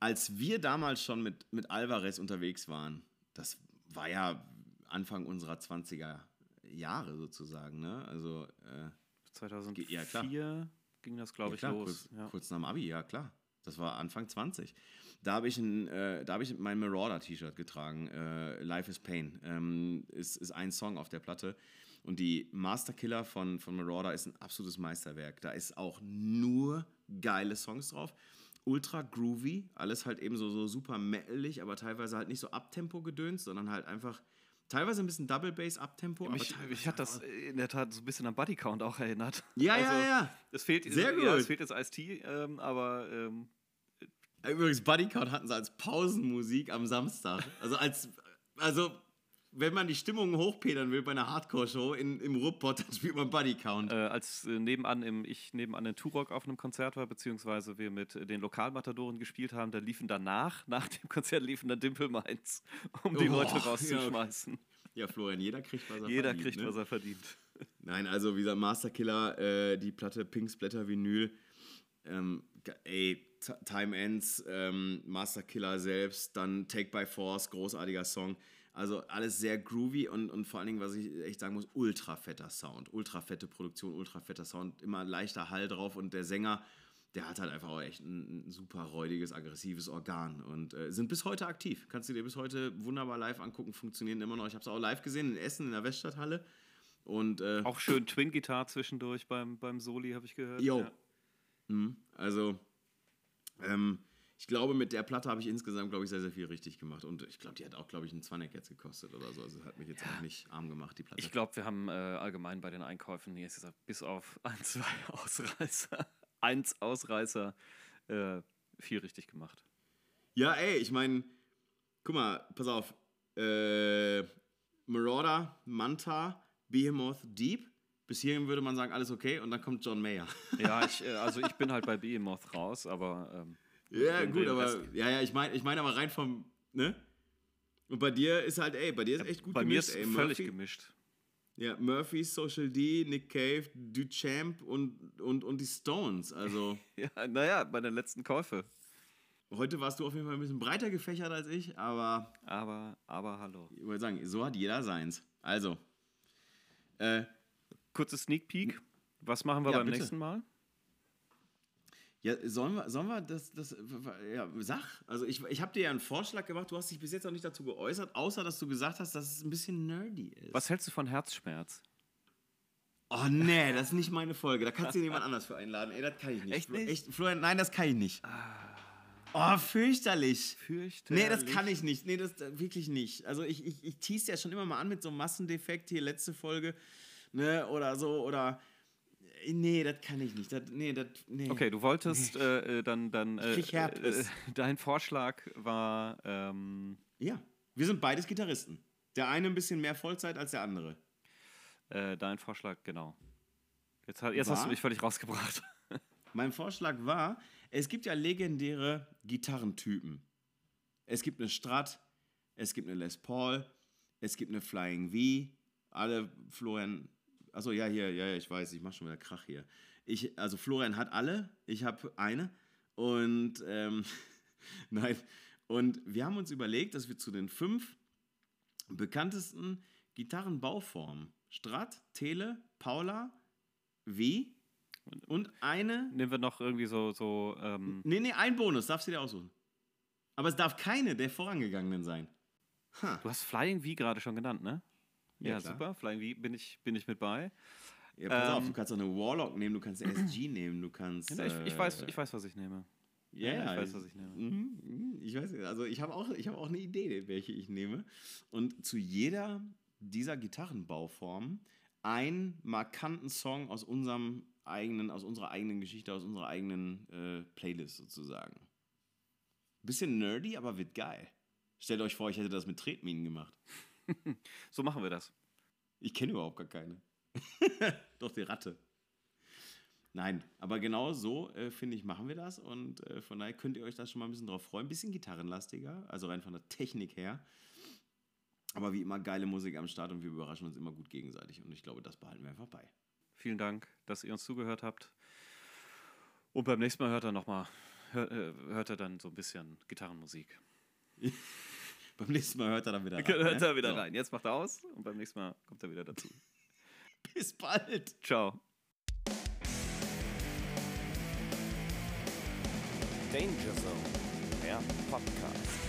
als wir damals schon mit, mit Alvarez unterwegs waren, das war ja Anfang unserer 20er Jahre sozusagen, ne? Also äh, 2004 Ja, klar. ging das, glaube ja, ich, klar, los. Kurz, Ja. kurz nach dem Abi, ja klar. Das war Anfang 20. Da habe ich, ein, äh, da hab ich mein Marauder-T-Shirt getragen. Äh, Life is Pain ähm, ist, ist ein Song auf der Platte. Und die Master Killer von, von Marauder ist ein absolutes Meisterwerk. Da ist auch nur geile Songs drauf. Ultra groovy, alles halt eben so, so super metalig, aber teilweise halt nicht so Abtempo gedöns, sondern halt einfach teilweise ein bisschen Double Bass Abtempo. Mich, mich hat das in der Tat so ein bisschen an Bodycount auch erinnert. Ja, also, ja, ja. Es fehlt, Sehr Ja, gut. es fehlt jetzt Ice-T, ähm, aber ähm, Übrigens, Bodycount hatten sie als Pausenmusik am Samstag. Also als, also wenn man die Stimmung hochpedern will bei einer Hardcore-Show in, im Ruhrpott, dann spielt man Bodycount. äh, als äh, nebenan im, ich nebenan in Turok auf einem Konzert war, beziehungsweise wir mit äh, den Lokalmatadoren gespielt haben, da liefen danach, nach dem Konzert liefen dann Dimple Mainz, um die Oh, Leute ja, okay. rauszuschmeißen. Ja, Florian, jeder kriegt, was er Jeder verdient. kriegt, ne? was er verdient. Nein, also wie gesagt, Masterkiller, äh, die Platte Pink Splatter Vinyl, ähm, ey, T- Time Ends, ähm, Masterkiller selbst, dann Take by Force, großartiger Song. Also alles sehr groovy und, und vor allen Dingen, was ich echt sagen muss, ultra fetter Sound, ultra fette Produktion, ultra fetter Sound, immer leichter Hall drauf und der Sänger, der hat halt einfach auch echt ein, ein super räudiges, aggressives Organ und äh, sind bis heute aktiv. Kannst du dir bis heute wunderbar live angucken, funktionieren immer noch. Ich habe es auch live gesehen in Essen in der Weststadthalle und äh, Auch schön Twin-Gitarre zwischendurch beim, beim Soli, habe ich gehört. Jo. Ja. Mhm. Also, ähm, ich glaube, mit der Platte habe ich insgesamt, glaube ich, sehr, sehr viel richtig gemacht. Und ich glaube, die hat auch, glaube ich, einen Zwanneck jetzt gekostet oder so. Also hat mich jetzt auch nicht arm gemacht, die Platte. Ich glaube, wir haben äh, allgemein bei den Einkäufen jetzt gesagt, bis auf ein, zwei Ausreißer, eins Ausreißer, äh, viel richtig gemacht. ja, ey, ich meine, guck mal, pass auf. Äh, Marauder, Manta, Behemoth, Deep. Bis hierhin würde man sagen, alles okay. Und dann kommt John Mayer. Ja, ich, äh, also ich bin halt bei Behemoth raus, aber ähm, ja, wir gut, aber, Rest- ja, ja, ich meine ich mein aber rein vom, ne? Und bei dir ist halt, ey, bei dir ist echt gut bei mir gemischt, ist ey. völlig Murphy. gemischt. Ja, Murphy, Social D, Nick Cave, Duchamp und, und, und die Stones. Also Ja, naja, bei den letzten Käufe. heute warst du auf jeden Fall ein bisschen breiter gefächert als ich, aber Aber, aber hallo. ich würde sagen, so hat jeder seins. Also, äh, Kurze Sneak Peek. Was machen wir Ja, beim bitte. nächsten Mal? Ja, sollen wir, sollen wir das, das, ja, sag. Also ich, ich habe dir ja einen Vorschlag gemacht, du hast dich bis jetzt noch nicht dazu geäußert, außer dass du gesagt hast, dass es ein bisschen nerdy ist. Was hältst du von Herzschmerz? Oh nee, das ist nicht meine Folge. Da kannst du dir jemand anders für einladen. Ey, das kann ich nicht. Echt nicht? Echt, Florian, nein, das kann ich nicht. Oh, fürchterlich. Fürchterlich. Nee, das kann ich nicht. Nee, das äh, wirklich nicht. Also ich, ich, ich tease ja schon immer mal an mit so einem Massendefekt hier, letzte Folge, ne, oder so, oder. Äh, Nee, das kann ich nicht. Das, nee, das, nee. Okay, du wolltest äh, äh, dann, dann äh, krieg Herpes. äh, dein Vorschlag war ähm, Ja, wir sind beides Gitarristen. Der eine ein bisschen mehr Vollzeit als der andere. äh, dein Vorschlag, genau. Jetzt, hat- jetzt hast War? du mich völlig rausgebracht. Mein Vorschlag war, es gibt ja legendäre Gitarrentypen. Es gibt eine Strat, es gibt eine Les Paul, es gibt eine Flying V. Alle Florian, achso, ja, hier, ja, ja, ich weiß, ich mache schon wieder Krach hier. Ich, also Florian hat alle, ich habe eine und ähm, nein, und wir haben uns überlegt, dass wir zu den fünf bekanntesten Gitarrenbauformen Strat, Tele, Paula, V und eine Nehmen wir noch irgendwie so, so ähm, Nee, nee, ein Bonus, darfst du dir aussuchen. Aber es darf keine der vorangegangenen sein. Ha. du hast Flying V gerade schon genannt, ne? Ja, Ja, super. Flying V bin ich, bin ich mit bei. Ja, pass auf, Ähm. du kannst auch eine Warlock nehmen, du kannst SG nehmen, du kannst. Ja, ich, ich, weiß, äh, ich weiß, was ich nehme. Ja, Ja, ja, ich weiß, was ich nehme. Mhm, mhm, Ich weiß. Also ich habe auch, ich hab auch eine Idee, welche ich nehme. Und zu jeder dieser Gitarrenbauformen einen markanten Song aus unserem eigenen, aus unserer eigenen Geschichte, aus unserer eigenen äh, Playlist sozusagen. Bisschen nerdy, aber wird geil. Stellt euch vor, ich hätte das mit Tretminen gemacht. So machen wir das. Ich kenne überhaupt gar keine. Doch die Ratte. Nein, aber genau so, äh, finde ich, machen wir das. Und äh, von daher könnt ihr euch da schon mal ein bisschen drauf freuen. Ein bisschen gitarrenlastiger, also rein von der Technik her. Aber wie immer geile Musik am Start und wir überraschen uns immer gut gegenseitig. Und ich glaube, das behalten wir einfach bei. Vielen Dank, dass ihr uns zugehört habt. Und beim nächsten Mal hört er noch mal, hört, äh, hört er dann so ein bisschen Gitarrenmusik. Beim nächsten Mal hört er dann wieder rein. hört ne? er wieder So. rein. Jetzt macht er aus und beim nächsten Mal kommt er wieder dazu. Bis bald. Ciao. Danger Zone, der Podcast.